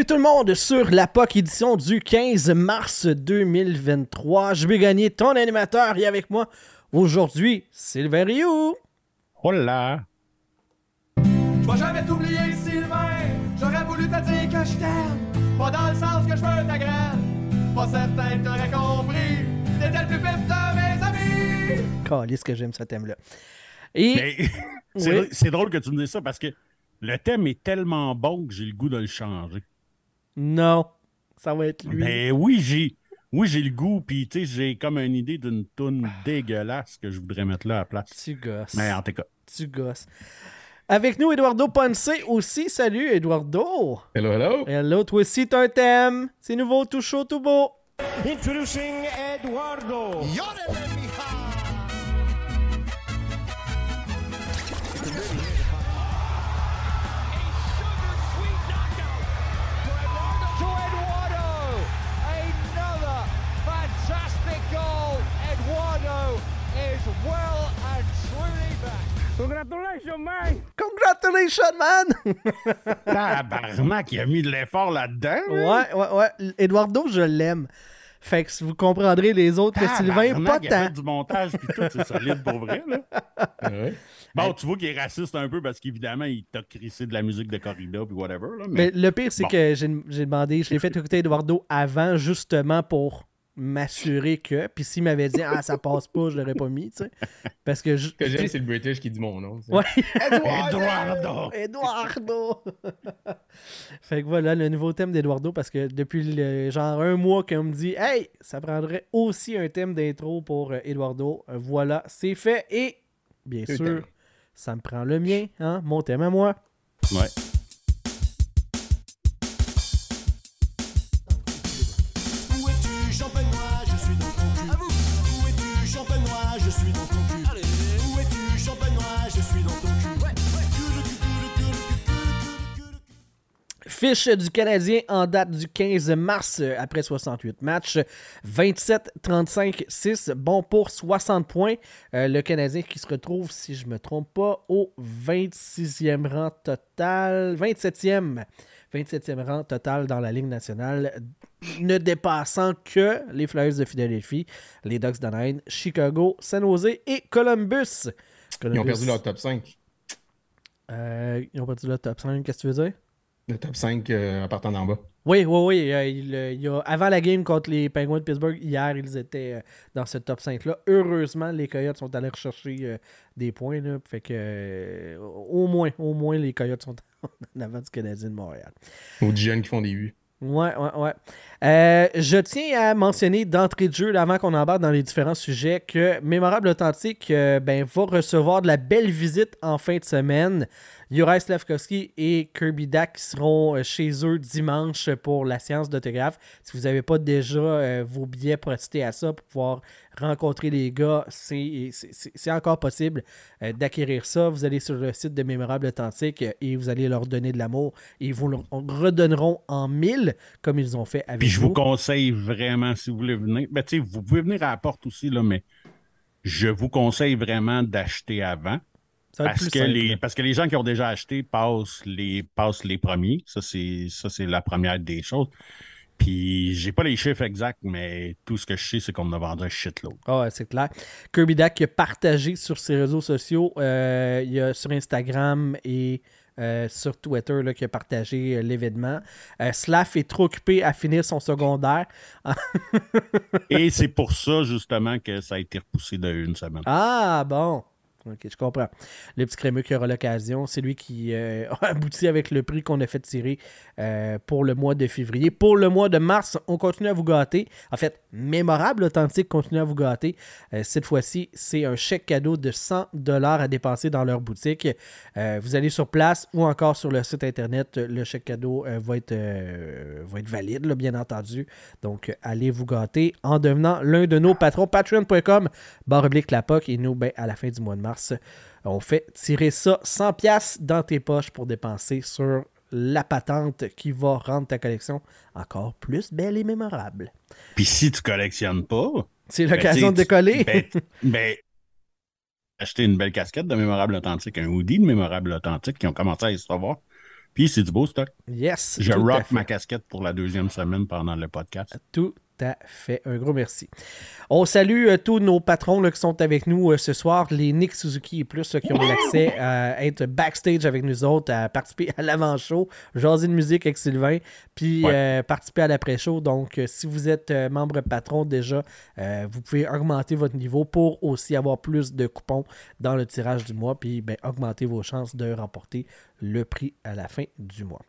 Bienvenue tout le monde sur la POC édition du 15 mars 2023. Je vais gagner ton animateur et avec moi aujourd'hui, Sylvain Rioux. Hola! Je vais jamais t'oublier, Sylvain. J'aurais voulu te dire que je t'aime. Pas dans le sens que je veux ta graine. Pas certain que t'aurais compris. T'étais le plus vif de mes amis. Calisse que j'aime ce thème-là. Et c'est Oui. c'est drôle que tu me dises ça parce que le thème est tellement bon que j'ai le goût de le changer. Non, ça va être lui. Mais oui, j'ai oui, j'ai le goût, puis tu sais, j'ai comme une idée d'une toune dégueulasse que je voudrais mettre là à la place. Tu gosses. Mais en tout cas, Tu gosses. Avec nous, Eduardo Ponce aussi. Salut, Eduardo. Hello, hello. Hello, toi aussi, t'as un thème. C'est nouveau, tout chaud, tout beau. Introducing Eduardo. Is well and truly back. Congratulations, man. Congratulations, man! tabarnak, il a mis de l'effort là-dedans. là. ouais, ouais, ouais. Eduardo, je l'aime. Fait que vous comprendrez les autres que Sylvain, pas Tabarnak, il a fait tant. du montage, puis tout, c'est solide pour vrai. Là. Ouais. Bon, tu vois qu'il est raciste un peu parce qu'évidemment, il t'a crissé de la musique de corrida, puis whatever. Là, Mais mais... le pire, c'est Bon. que j'ai j'ai demandé, je l'ai fait écouter Eduardo avant, justement pour m'assurer que. Puis s'il m'avait dit, ah, ça passe pas, je l'aurais pas mis, tu sais. Parce que. je- Ce que j'aime, c'est le British qui dit mon nom. Ouais. Eduardo! Eduardo! fait que voilà le nouveau thème d'Eduardo parce que depuis le- genre un mois qu'on me dit Hey, ça prendrait aussi un thème d'intro pour euh, Eduardo. Euh, voilà, c'est fait et bien sûr, ça me prend le mien, hein, mon thème à moi. Ouais. Fiche du Canadien en date du 15 mars euh, après 68 matchs. 27-35-6, bon pour 60 points. Euh, le Canadien qui se retrouve, si je ne me trompe pas, au 26e rang total. 27e. 27e rang total dans la Ligue nationale, ne dépassant que les Flyers de Philadelphie, les Ducks d'Anaheim, Chicago, San Jose et Columbus. Ils ont perdu leur top 5. euh, ils ont perdu le top 5, qu'est-ce que tu veux dire? Le top 5 euh, en partant d'en bas. Oui, oui, oui. euh, il, euh, il a- avant la game contre les Penguins de Pittsburgh, hier, ils étaient euh, dans ce top 5-là. Heureusement, les Coyotes sont allés rechercher des points. Là, fait que, au moins, au moins, les Coyotes sont en avant du Canadien de Montréal. Aux jeunes qui font des vues. Ouais, ouais, ouais. Euh, je tiens à mentionner d'entrée de jeu, avant qu'on embarque dans les différents sujets, que Mémorable Authentique euh, ben, va recevoir de la belle visite en fin de semaine. Juraj Slavkovski et Kirby Dack seront euh, chez eux dimanche pour la séance d'autographe. Si vous n'avez pas déjà vos billets assister à ça, pour pouvoir rencontrer les gars, c'est encore possible d'acquérir ça. Vous allez sur le site de Mémorable Authentique et vous allez leur donner de l'amour ils vous le redonneront en mille comme ils ont fait avec je vous conseille vraiment, si vous voulez venir, ben, vous pouvez venir à la porte aussi, là, mais je vous conseille vraiment d'acheter avant. Parce que, simple, les, parce que les gens qui ont déjà acheté passent les, passent les premiers. Ça, c'est la première des choses. Puis, j'ai pas les chiffres exacts, mais tout ce que je sais, c'est qu'on a vendu un shitload. Ah ouais, c'est clair. Kirby qui a partagé sur ses réseaux sociaux, euh, il y a sur Instagram et euh, sur Twitter là, qui a partagé euh, l'événement. Euh, Slav est trop occupé à finir son secondaire. Et c'est pour ça, justement, que ça a été repoussé de une semaine. Ah bon. Ok, je comprends. Le petit crémeux qui aura l'occasion, c'est lui qui euh, a abouti avec le prix qu'on a fait tirer euh, pour le mois de février. Pour le mois de mars, on continue à vous gâter. En fait, mémorable, authentique, continue à vous gâter. Euh, cette fois-ci, c'est un chèque cadeau de 100 dollars à dépenser dans leur boutique. Euh, vous allez sur place ou encore sur le site internet. Le chèque cadeau va, être, va être valide, bien entendu. Donc, allez vous gâter en devenant l'un de nos patrons. Patreon.com, barre oblique la POC. Et nous, ben, à la fin du mois de mars, on fait tirer ça 100 pièces dans tes poches pour dépenser sur la patente qui va rendre ta collection encore plus belle et mémorable. Puis si tu collectionnes pas, C'est ben, l'occasion de décoller. Ben, ben, acheter une belle casquette de mémorable authentique, un hoodie de mémorable authentique qui ont commencé à se savoir. Puis c'est du beau stock. yes. Je rock ma casquette pour la deuxième semaine pendant le podcast. Tout à fait. Un gros merci. On salue euh, tous nos patrons là, qui sont avec nous euh, ce soir, les Nick Suzuki et plus là, qui ont l'accès à être backstage avec nous autres, à participer à l'avant-show, jaser de musique avec Sylvain, puis Ouais. euh, participer à l'après-show. Donc, si vous êtes membre patron déjà, vous pouvez augmenter votre niveau pour aussi avoir plus de coupons dans le tirage du mois, puis ben, augmenter vos chances de remporter le prix à la fin du mois.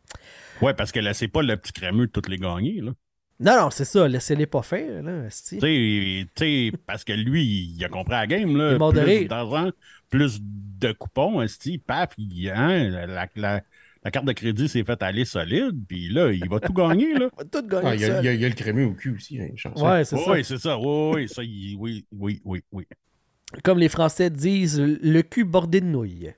Ouais, parce que laissez pas le petit crémeux de toutes les gagner. Là. Non, non, c'est ça, laissez-les pas faire. Là, esti. Tu sais, tu sais, parce que lui, il a compris la game. Là. Il plus d'argent, plus de coupons, esti, paf, il, hein, la, la- la carte de crédit s'est faite aller solide, puis là, il va tout gagner. Là. On va tout gagner Ah, il, y a, seul. il y a- il y a le crémeux au cul aussi, hein. Ouais, c'est ça. Oui, c'est ça. Oui, oui, ça, il- oui, oui, oui, oui. Comme les Français disent, le cul bordé de nouilles.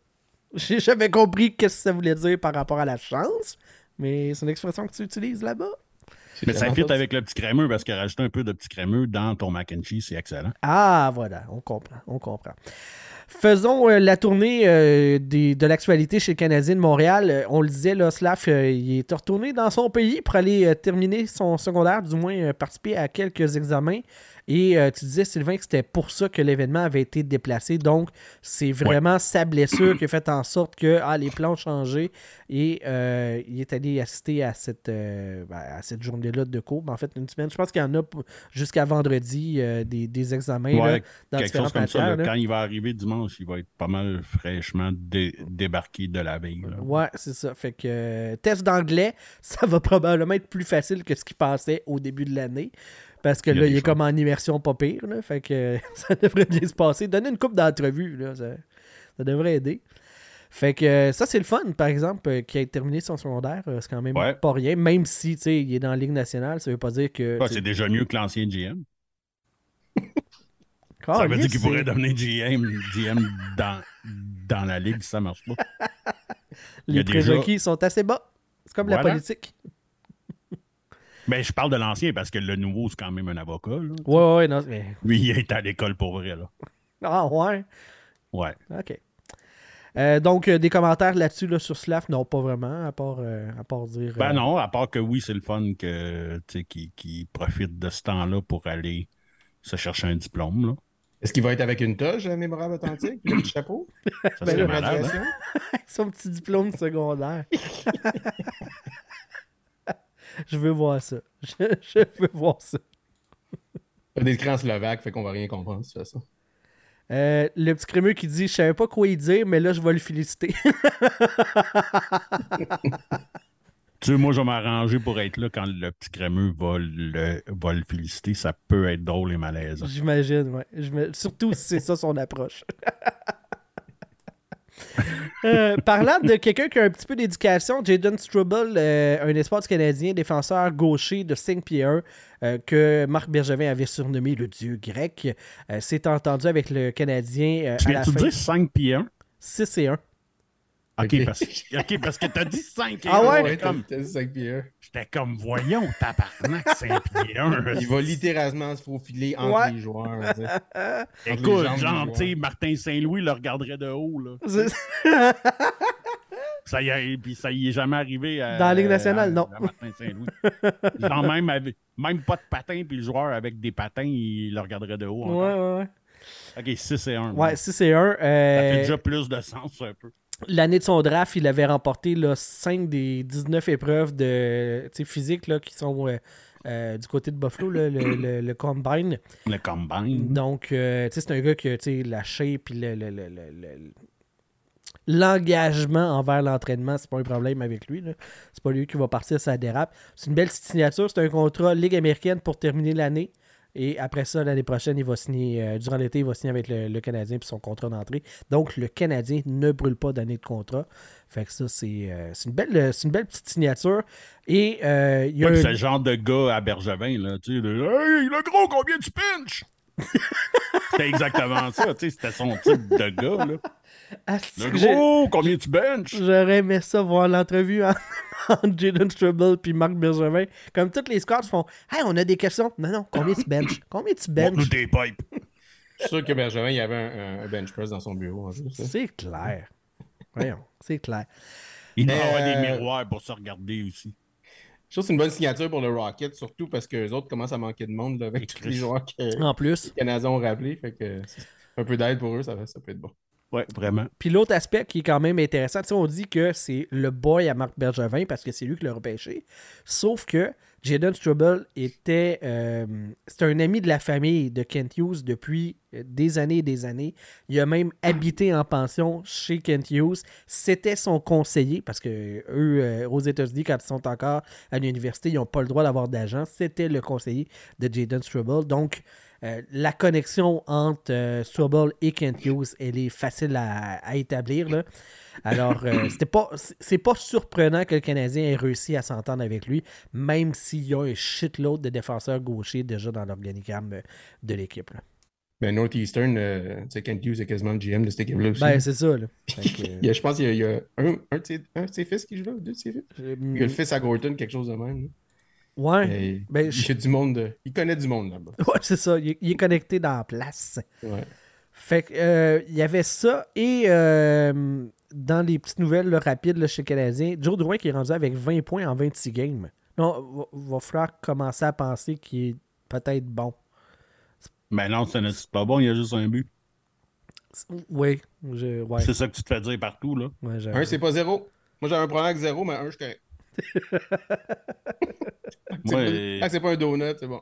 J'ai jamais compris qu'est-ce que ça voulait dire par rapport à la chance, mais c'est une expression que tu utilises là-bas. Mais ça fit avec le petit crémeux parce que rajouter un peu de petit crémeux dans ton mac and cheese, c'est excellent. Ah, voilà, on comprend, on comprend. Faisons euh, la tournée euh, des- de l'actualité chez le Canadien de Montréal. Euh, on le disait, là, Slav, euh, il est retourné dans son pays pour aller euh, terminer son secondaire, du moins euh, participer à quelques examens. Et euh, tu disais, Sylvain, que c'était pour ça que l'événement avait été déplacé. Donc, c'est vraiment sa blessure qui a fait en sorte que ah, les plans ont changé et euh, il est allé assister à cette, euh, ben, à cette journée-là de cours. Ben, en fait, une semaine. Je pense qu'il y en a jusqu'à vendredi des, des examens là, dans quelque chose comme ça. matières. là. là. Quand il va arriver dimanche, il va être pas mal fraîchement dé- débarqué de la veille. là. Ouais, c'est ça. Fait que test d'anglais, ça va probablement être plus facile que ce qu'il pensait au début de l'année. Parce que Il là, il est comme en immersion pas pire. Là, fait que euh, ça devrait bien se passer. Donner une coupe d'entrevue, là, ça, ça devrait aider. Fait que euh, ça, c'est le fun, par exemple, euh, qui a terminé son secondaire. c'est quand même Ouais. pas rien. Même si, il est dans la Ligue nationale, ça veut pas dire que. Ouais, sais, c'est déjà mieux que l'ancien GM. Ah, ça veut dire qu'il pourrait devenir GM, GM dans, dans la ligue si ça marche pas. Les déjà- prérequis sont assez bas. C'est comme la politique. Mais Ben, je parle de l'ancien parce que le nouveau, c'est quand même un avocat. là. Ouais, ouais, non. Mais... Lui, il est à l'école pour vrai. Là. Ah, ouais? Ouais. OK. Euh, donc, euh, des commentaires là-dessus là, sur Slav? Non, pas vraiment, à part, euh, à part dire... Ben non, à part que oui, c'est le fun que, tu sais, qu'il qu'il profite de ce temps-là pour aller se chercher un diplôme. Là. Est-ce qu'il va être avec une toge mémorable authentique, le petit chapeau? Ça Ben malade. hein? Son petit diplôme secondaire. je veux voir ça. Je, je veux voir ça. Des écrits en slovaque, fait qu'on va rien comprendre si tu fais ça. Euh, le petit crémeux qui dit « Je savais pas quoi y dire, mais là, je vais le féliciter. Tu sais, moi, je vais m'arranger pour être là quand le petit crémeux va le, va le féliciter. Ça peut être drôle et malaisant. » J'imagine, ouais. Je me- Surtout si c'est ça son approche. Euh, parlant de quelqu'un qui a un petit peu d'éducation, Jaden Struble, euh, un espoir du Canadien, défenseur gaucher de 5 pieds 1, euh, que Marc Bergevin avait surnommé le dieu grec, s'est entendu avec le Canadien Tu à la fin. dire 5 pieds 1? 6 et 1. OK, parce, ok, parce que t'as dit 5 et Ah 1. ouais? J'étais comme, t'as dit 5 pieds un. j'étais comme, voyons, tabarnak, 5 pieds 1. Il va littéralement se faufiler entre Ouais. les joueurs. tu sais. Entre les Écoute, du genre, tu sais, Martin Saint-Louis le regarderait de haut, là. Ça y est, puis ça y est jamais arrivé à, Dans la Ligue nationale, à- non. à Martin Saint-Louis. Genre même, avec, même pas de patins, puis le joueur avec des patins, il le regarderait de haut. ouais, encore. ouais, ouais. OK, 6 et 1. Ouais, 6 et 1. Ça fait euh, déjà plus de sens, un peu. L'année de son draft, il avait remporté là, 5 des 19 épreuves de physique là, qui sont euh, euh, du côté de Buffalo, là, le, le- le combine. Le combine. Donc, euh, c'est un gars qui a la shape et le- le- le- le- le- l'engagement envers l'entraînement, c'est pas un problème avec lui. C'est pas lui qui va partir sa dérape. C'est une belle signature. C'est un contrat Ligue américaine pour terminer l'année. Et après ça, l'année prochaine, il va signer, euh, durant l'été, il va signer avec le, le Canadien puis son contrat d'entrée. Donc, le Canadien ne brûle pas d'année de contrat. Fait que ça, c'est euh, une, belle- une belle petite signature. Et euh, il y a Ouais, un- le genre de gars à Bergevin, là, tu sais, de, Hey, le gros, combien tu pinches? c'était exactement ça, tu sais, c'était son type de gars, là. Ah, Le gros, combien tu benches? J'aurais aimé ça voir l'entrevue en- entre Jaden Struble puis Marc Bergevin. Comme tous les scouts font Hey, on a des questions. Non, non, combien tu benches? Combien tu Montre-nous benches? tes pipes. Je suis sûr que Bergevin, il y avait un, un bench press dans son bureau en jeu. ça. C'est clair. Voyons, c'est clair. Il doit Mais, avoir des euh, miroirs pour se regarder aussi. Je trouve que c'est une bonne signature pour le Rocket, surtout parce que les autres commencent à manquer de monde là, avec tous les joueurs que les En plus. Canadiens ont rappelés. Fait que un peu d'aide pour eux, ça, ça peut être bon. Ouais, vraiment. Puis l'autre aspect qui est quand même intéressant, on dit que c'est le boy à Marc Bergevin parce que c'est lui qui l'a repêché. Sauf que Jaden Struble était. euh, c'est un ami de la famille de Kent Hughes depuis euh, des années et des années. Il a même habité en pension chez Kent Hughes. C'était son conseiller parce que eux, euh, aux États-Unis, quand ils sont encore à l'université, ils n'ont pas le droit d'avoir d'agent. C'était le conseiller de Jaden Struble. Donc, euh, la connexion entre euh, et Kent Hughes, elle est facile à, à établir. là. Alors, euh, c'était pas, c'est pas surprenant que le Canadien ait réussi à s'entendre avec lui, même s'il y a un shitload de défenseurs gauchers déjà dans l'organigramme euh, de l'équipe. Mais Northeastern, euh, Kent Hughes est quasiment le GM de cette équipe-là aussi. Ben, c'est ça. Là. Fait que, Il y a- je pense qu'il y a, il y a un, un, de ses, un de ses fils qui joue là, deux de ses fils. Il y a le fils à Gorton, quelque chose de même. là. Ouais, ben, il, je- du monde de- il connaît du monde là-bas. ouais, c'est ça. Il, est- il est connecté dans la place. Ouais. Fait que, euh, il y avait ça. Et euh, dans les petites nouvelles là, rapides là, chez Canadien, Joe Drouin qui est rendu avec 20 points en 26 games. Non, va, va falloir commencer à penser qu'il est peut-être bon. Mais non, c'est pas bon, il y a juste un but. Oui, je, ouais, C'est ça que tu te fais dire partout, là. ouais. Un, c'est pas zéro. Moi, j'ai un problème avec zéro, mais un, je suis correct. Moi, pas- euh, que c'est pas un donut, c'est bon.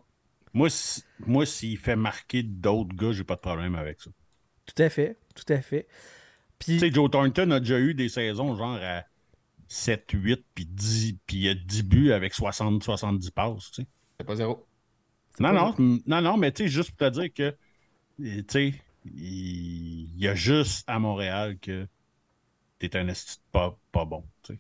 Moi, si- moi, s'il fait marquer d'autres gars, j'ai pas de problème avec ça. Tout à fait, tout à fait. Puis, Tu sais, Joe Thornton a déjà eu des saisons genre à 7, 8, puis 10, puis il y a 10 buts avec 60, 70 passes, tu sais. C'est pas zéro. Non, non, non, non, mais tu sais, juste pour te dire que, tu sais, il y a juste à Montréal que t'es un de pas, pas bon, tu sais.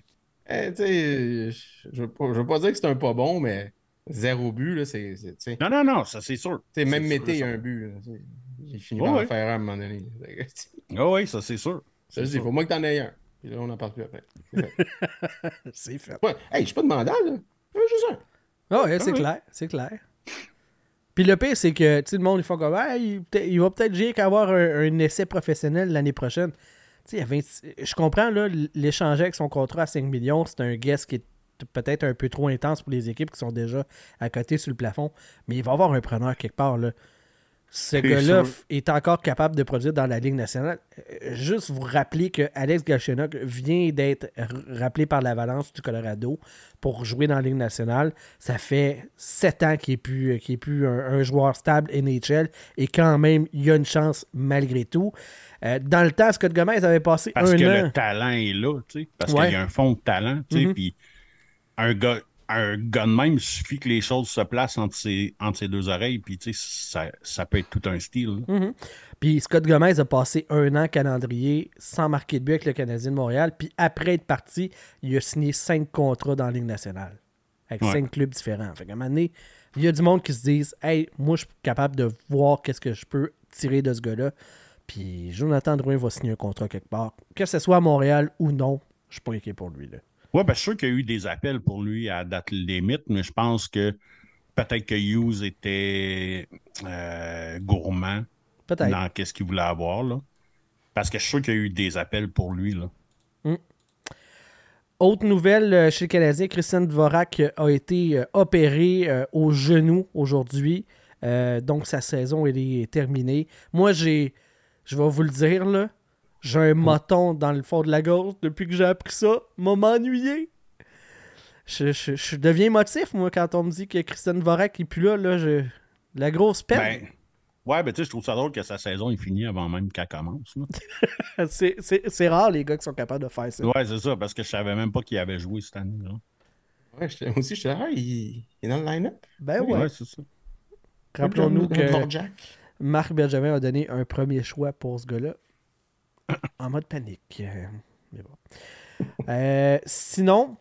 Eh, je je veux, pas, je veux pas dire que c'est un pas bon, mais zéro but, là, c'est. c'est- Non, non, non, ça c'est sûr. Même C'est Mété, il sûr, a un but. là, tu sais. J'ai fini Ouais, par en ouais. faire un à un moment donné. Ah oui, ça c'est sûr. Ça, dis, faut moi que t'en aies un. Puis là, on n'en parle plus après. C'est fait. c'est fait. Ouais. Hey, je suis pas demandant, là. Je veux juste un. Ah ouais, c'est oui. clair, c'est clair. Puis le pire, c'est que, tu le monde, ils font comme, Ah, il, il va peut-être rien qu'avoir un, un essai professionnel l'année prochaine. Tu sais, il y a 20 je comprends, l'échanger avec son contrat à 5 millions, c'est un guest qui est peut-être un peu trop intense pour les équipes qui sont déjà à côté sur le plafond, mais il va y avoir un preneur quelque part. Ce gars-là est encore capable de produire dans la Ligue nationale. Euh, Juste vous rappeler que Alex Galchenyuk vient d'être rappelé par l'Avalanche du Colorado pour jouer dans la Ligue nationale. Ça fait sept ans qu'il n'est plus, qu'il est plus un, un joueur stable NHL et quand même, il y a une chance malgré tout. Euh, dans le temps, Scott Gomez avait passé Parce un que le talent est là, tu sais. Parce Ouais. qu'il y a un fond de talent, tu sais. Mhm. Puis un gars, un gars de même, il suffit que les choses se placent entre ses, entre ses deux oreilles, puis tu sais, ça, ça peut être tout un style. Mhm. Puis Scott Gomez a passé un an calendrier sans marquer de but avec le Canadien de Montréal. Puis après être parti, il a signé cinq contrats dans la Ligue nationale. Avec Ouais. cinq clubs différents. Fait qu'à un moment donné, il y a du monde qui se disent Hey, moi, je suis capable de voir qu'est-ce que je peux tirer de ce gars-là. Puis Jonathan Drouin va signer un contrat quelque part. Que ce soit à Montréal ou non, je suis pas inquiet pour lui. Là. Ouais, ben, je suis sûr qu'il y a eu des appels pour lui à date limite, mais je pense que peut-être que Hughes était euh, gourmand Peut-être. dans qu'est-ce qu'il voulait avoir, là. Parce que je suis sûr qu'il y a eu des appels pour lui, là. Autre nouvelle euh, chez le Canadien, Christian Dvorak euh, a été euh, opéré euh, au genou aujourd'hui. Euh, donc sa saison elle est terminée. Moi, j'ai, je vais vous le dire là, j'ai un moton dans le fond de la gorge depuis que j'ai appris ça. M'a m'ennuyé. je, je- je deviens émotif, moi, quand on me dit que Christian Vorak est plus là. là je... La grosse peine. Ben, ouais, ben tu sais, je trouve ça drôle que sa saison est finie avant même qu'elle commence. là. C'est- rare, les gars, qui sont capables de faire ça. Ouais, c'est ça, parce que je savais même pas qu'il avait joué cette année. Là. Ouais, j'étais- moi aussi, je suis là, ah, il, il est dans le line-up? Ben ouais. Ouais, c'est ça. Rappelons-nous que. Marc Benjamin a donné un premier choix pour ce gars-là. En mode panique. Mais bon. Euh, sinon,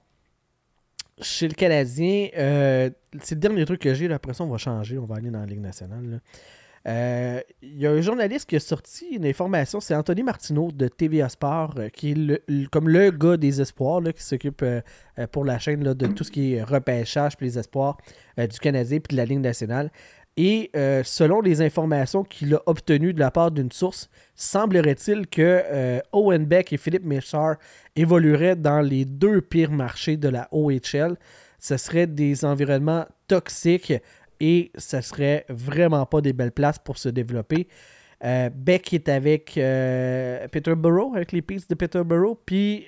chez le Canadien, euh, c'est le dernier truc que j'ai. Après ça, on va changer. On va aller dans la Ligue nationale. là. Euh, Il y a un journaliste qui a sorti une information. C'est Anthony Martineau de TVA Sport, qui est comme le gars des espoirs, qui s'occupe pour la chaîne de tout ce qui est repêchage puis les espoirs du Canadien puis de la Ligue nationale. Et euh, selon les informations qu'il a obtenues de la part d'une source, semblerait-il que euh, Owen Beck et Philippe Méchard évolueraient dans les deux pires marchés de la OHL. Ce serait des environnements toxiques et ce serait vraiment pas des belles places pour se développer. Euh, Beck est avec Peterborough, avec les Peaks de Peterborough, puis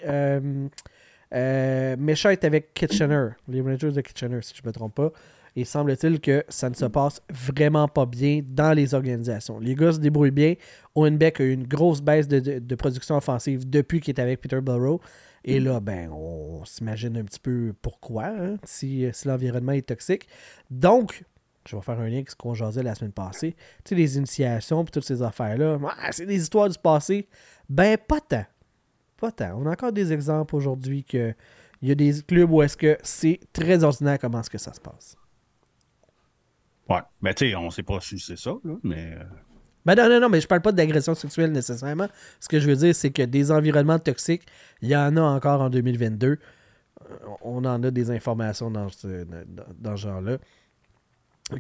euh, est avec Kitchener, les Rangers de Kitchener, si je ne me trompe pas. Et semble-t-il que ça ne se passe vraiment pas bien dans les organisations. Les gars se débrouillent bien. Owen Beck a eu une grosse baisse de, production offensive depuis qu'il est avec Peterborough. Et là, ben, on s'imagine un petit peu pourquoi, hein, si, l'environnement est toxique. Donc, je vais faire un lien avec ce qu'on jasait la semaine passée. Tu sais, les initiations et toutes ces affaires-là, ah, c'est des histoires du passé. Ben, pas tant. Pas tant. On a encore des exemples aujourd'hui que il y a des clubs où est-ce que c'est très ordinaire comment est-ce que ça se passe. Ouais. Mais tu sais, on sait pas si c'est ça, là, mais. euh, Ben non, non, non, mais je parle pas d'agression sexuelle nécessairement. Ce que je veux dire, c'est que des environnements toxiques, il y en a encore en 2022. Euh, On en a des informations dans ce, dans, dans ce genre-là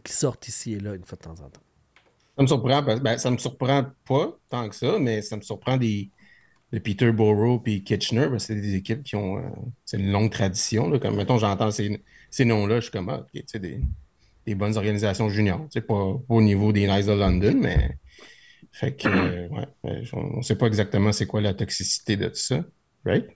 qui sortent ici et là une fois de temps en temps. Ça me surprend, ben, ça me surprend pas tant que ça, mais ça me surprend des, de Peterborough et Kitchener, parce que c'est des équipes qui ont euh, c'est une longue tradition. Là, comme, mettons, j'entends ces, ces noms-là, je suis comme, ah, ok, tu sais, des, des bonnes organisations juniors. Tu sais, pas, pas au niveau des Knights de London, mais. Fait que, euh, ouais, on ne sait pas exactement c'est quoi la toxicité de tout ça. Right?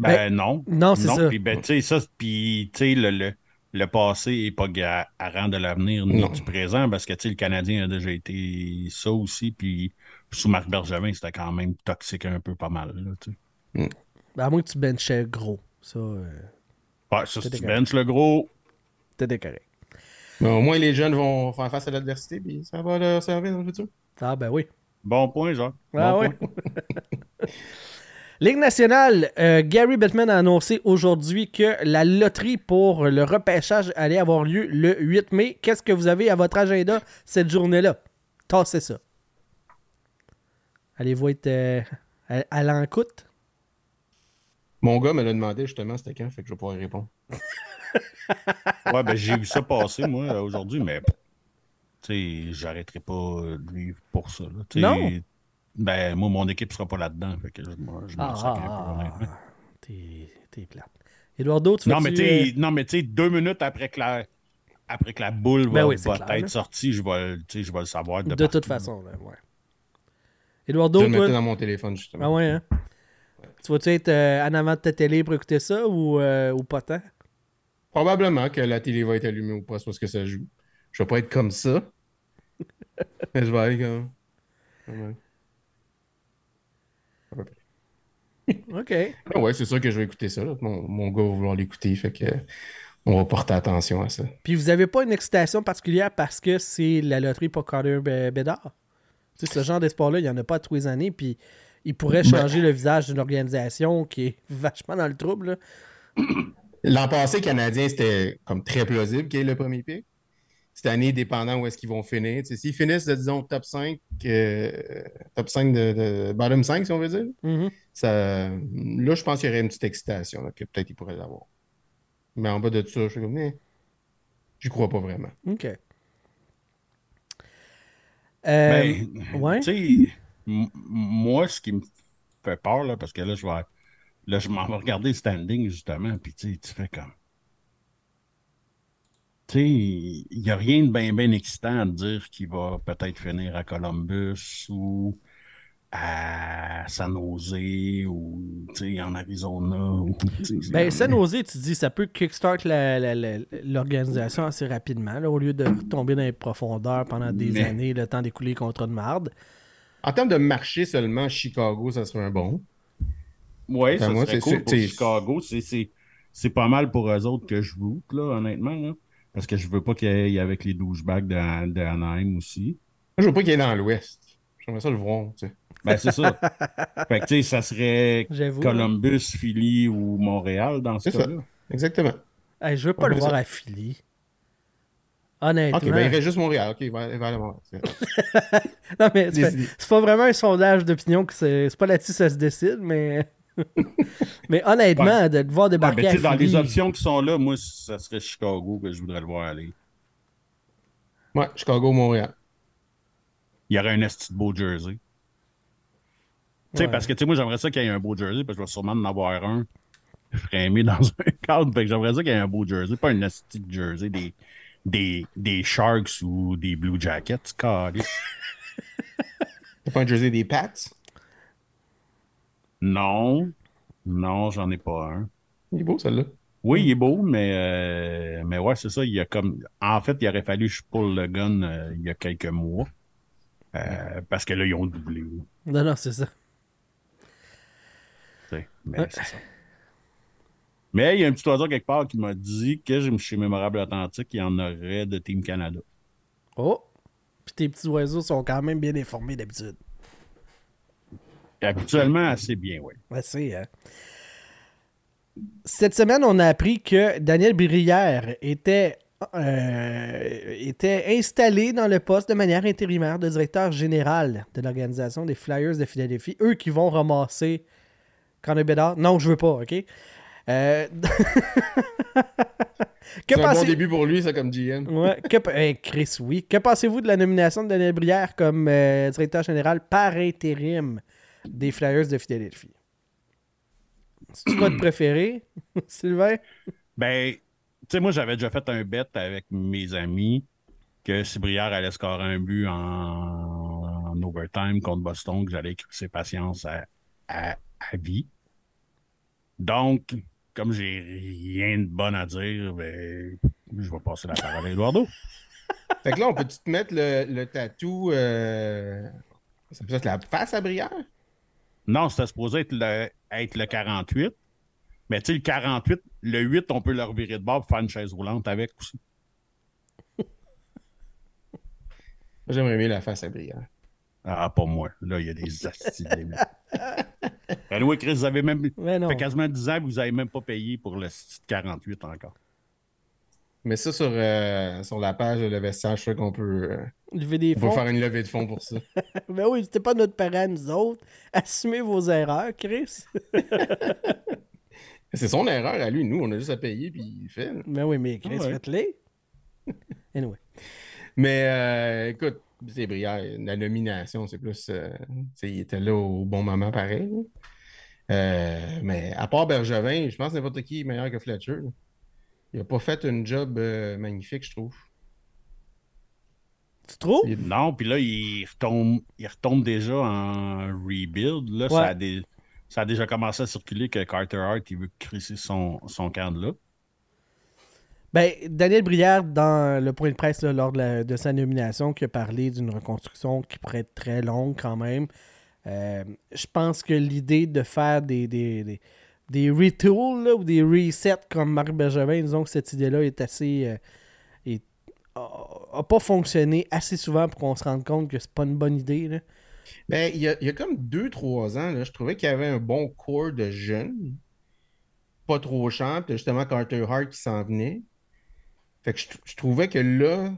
Ben, Ben, non. non, c'est ça. Puis, ben, tu sais, ça, puis, tu sais, le, le, le passé n'est pas garant de l'avenir ni Non. du présent parce que, tu sais, le Canadien a déjà été ça aussi. Puis, sous Marc Bergevin, c'était quand même toxique un peu pas mal. Là, tu sais. Ben, à moins que tu benchais gros. Ça, euh, Ouais, ça, si tu benches le gros, t'étais correct. Mais au moins, les jeunes vont faire face à l'adversité, puis ça va leur servir dans le futur. Ah, ben oui. bon point, genre. Ah Bon point. Ligue nationale, euh, Gary Bettman a annoncé aujourd'hui que la loterie pour le repêchage allait avoir lieu le 8 mai. Qu'est-ce que vous avez à votre agenda cette journée-là? Tassez ça. Allez-vous être euh, à, à l'encoute? Mon gars me l'a demandé justement c'était quand, fait que je vais pouvoir y répondre. Ouais, ben, j'ai vu ça passer, moi, aujourd'hui, mais, tu sais, j'arrêterai pas de vivre pour ça. là. Non? Ben, moi, mon équipe sera pas là-dedans. Fait que je, moi, je m'en sacre un peu, honnêtement. t'es, plate. Eduardo, tu Non, mais tu euh, non, mais tu sais, deux minutes après que la, après que la boule Ben va, oui, va clair, là. être sortie, je vais, je vais le savoir de, de, toute là. façon, là, ouais. Je Eduardo, le mettais toi, dans mon téléphone justement. ah ouais, hein? Tu vas-tu être euh, en avant de ta télé pour écouter ça ou, euh, ou pas tant? Probablement que la télé va être allumée ou pas, c'est parce que ça joue. Je vais pas être comme ça. Mais je vais être comme. peu près. OK. Ah ouais, c'est sûr que je vais écouter ça. là. Mon, mon gars va vouloir l'écouter, fait que on va porter attention à ça. Puis vous avez pas une excitation particulière parce que c'est la loterie pour Carter Bédard? Tu sais, ce genre d'espoir-là, il n'y en a pas tous les années, puis il pourrait changer le visage d'une organisation qui est vachement dans le trouble. là. L'an passé, Canadien, c'était comme très plausible qu'il y ait le premier pick. Cette année, dépendant où est-ce qu'ils vont finir. S'ils finissent, disons, top 5, euh, top 5 de, de- bottom 5, si on veut dire, Mhm. ça, là, je pense qu'il y aurait une petite excitation, là, que peut-être ils pourraient l'avoir. Mais en bas de ça, je suis comme, eh, j'y crois pas vraiment. OK. Euh, Ben, ouais. tu sais, m- moi, ce qui me fait peur, là, parce que là, je vais, là, je m'en vais regarder le standing, justement, puis tu sais, tu fais comme. Tu sais, il n'y a rien de bien, bien excitant à dire qu'il va peut-être finir à Columbus ou à San Jose ou tu sais, en Arizona. Ou, Ben, San Jose, tu dis, ça peut kickstart l'organisation assez rapidement, là, au lieu de tomber dans les profondeurs pendant des Mais- années, le temps d'écouler contre de marde. En termes de marché seulement, Chicago, ça serait un bon. Ouais, Ben, ça moi, serait c'est cool sûr, pour Chicago. C'est- C'est c'est pas mal pour eux autres que je route, là, honnêtement. Là. Parce que je veux pas qu'il y ait avec les douchebags de, de Anaheim aussi. Moi, je veux pas qu'il est dans l'Ouest. J'aimerais ça le voir. tu sais. Ben, c'est ça. fait que, tu sais, ça serait. Columbus, Philly ou Montréal dans ce C'est ça. cas-là. Exactement. Hey, je veux pas On le voir ça. à Philly. Honnêtement. Ok, ben il reste juste Montréal. Ok, il va, il va aller à Montréal. C'est- Non, mais c'est pas vraiment un sondage d'opinion que c'est c'est pas là-dessus que ça se décide, mais. Mais honnêtement, de te voir Ouais, débarquer ben, à dans les options qui sont là, moi, ça serait Chicago que je voudrais le voir aller. Ouais, Chicago, Montréal. Il y aurait un esti de beau jersey. Tu sais, Ouais. parce que, tu sais, moi, j'aimerais ça qu'il y ait un beau jersey, parce que je vais sûrement en avoir un frémé dans un cadre. Fait que j'aimerais ça qu'il y ait un beau jersey, pas un esti de jersey des, des, des Sharks ou des Blue Jackets. T'as pas un jersey des Pats? Non. Non, j'en ai pas un. Il est beau, celle-là. Oui, il est beau, mais, euh, mais ouais, c'est ça. Il y a comme. En fait, il aurait fallu que je pull le gun euh, il y a quelques mois. Euh, parce que là, ils ont doublé. Non, non, c'est ça. Mais Ouais. c'est ça. Mais il y a un petit oiseau quelque part qui m'a dit que chez Mémorable Atlantique, il y en aurait de Team Canada. Oh! Puis tes petits oiseaux sont quand même bien informés d'habitude. Habituellement, assez bien, oui. Hein. Cette semaine, on a appris que Daniel Brière était, euh, était installé dans le poste de manière intérimaire de directeur général de l'organisation des Flyers de Philadelphie. Eux qui vont ramasser Connor Bedard. Non, je veux pas, OK? Euh, que C'est un bon début pour lui, ça, comme GM. Ouais, que... Chris, oui. Que pensez-vous de la nomination de Daniel Brière comme euh, directeur général par intérim? Des Flyers de Philadelphie? C'est-tu votre préféré, Sylvain? Ben, tu sais, moi, j'avais déjà fait un bet avec mes amis que si Brière allait scorer un but en, en overtime contre Boston, que j'allais écrire ses patiences à, à, à vie. Donc, comme j'ai rien de bon à dire, ben, je vais passer la parole à Eduardo. Fait que là, on peut-tu te mettre le, le tatou. Euh... Ça peut être la face à Brière? Non, c'était supposé être le, être le 48. Mais tu sais, le 48, le 8, on peut le revirer de bord pour faire une chaise roulante avec aussi. Moi, J'aimerais mieux la face à Brière. Ah, pas moi. Là, il y a des limites. Ben oui, Chris, vous avez même. Ça fait quasiment 10 ans que vous n'avez même pas payé pour le site 48 encore. Mais ça, sur, euh, sur la page de le vestiaire, je sais qu'on peut, euh, Lever des on faire une levée de fonds pour ça. Ben oui, c'était pas notre parent, nous autres. Assumez vos erreurs, Chris. C'est son erreur à lui. Nous, on a juste à payer, puis il fait. là. Ben oui, mais Chris, Ouais. faites-les. Anyway. Mais euh, écoute, c'est Brière. La nomination, c'est plus. euh, il était là au bon moment, pareil. Euh, mais à part Bergevin, je pense que n'importe qui est meilleur que Fletcher. Il a pas fait une job euh, magnifique, je trouve. Tu trouves? Non, puis là, il retombe, il retombe déjà en rebuild. Là, ça, a Ouais. des- ça a déjà commencé à circuler que Carter Hart, il veut crisser son, son camp de là. Ben, Daniel Brière, dans le point de presse là, lors de, la- de sa nomination, qui a parlé d'une reconstruction qui pourrait être très longue quand même. Euh, je pense que l'idée de faire des, des, des, des retools là, ou des resets comme Marc Bergevin, disons que cette idée-là est assez. euh, a, a pas fonctionné assez souvent pour qu'on se rende compte que c'est pas une bonne idée. Là. Ben, il y a, il y a comme deux, trois ans, là, je trouvais qu'il y avait un bon corps de jeunes. Pas trop cher. Puis justement, Carter Hart qui s'en venait. Fait que je, je trouvais que là,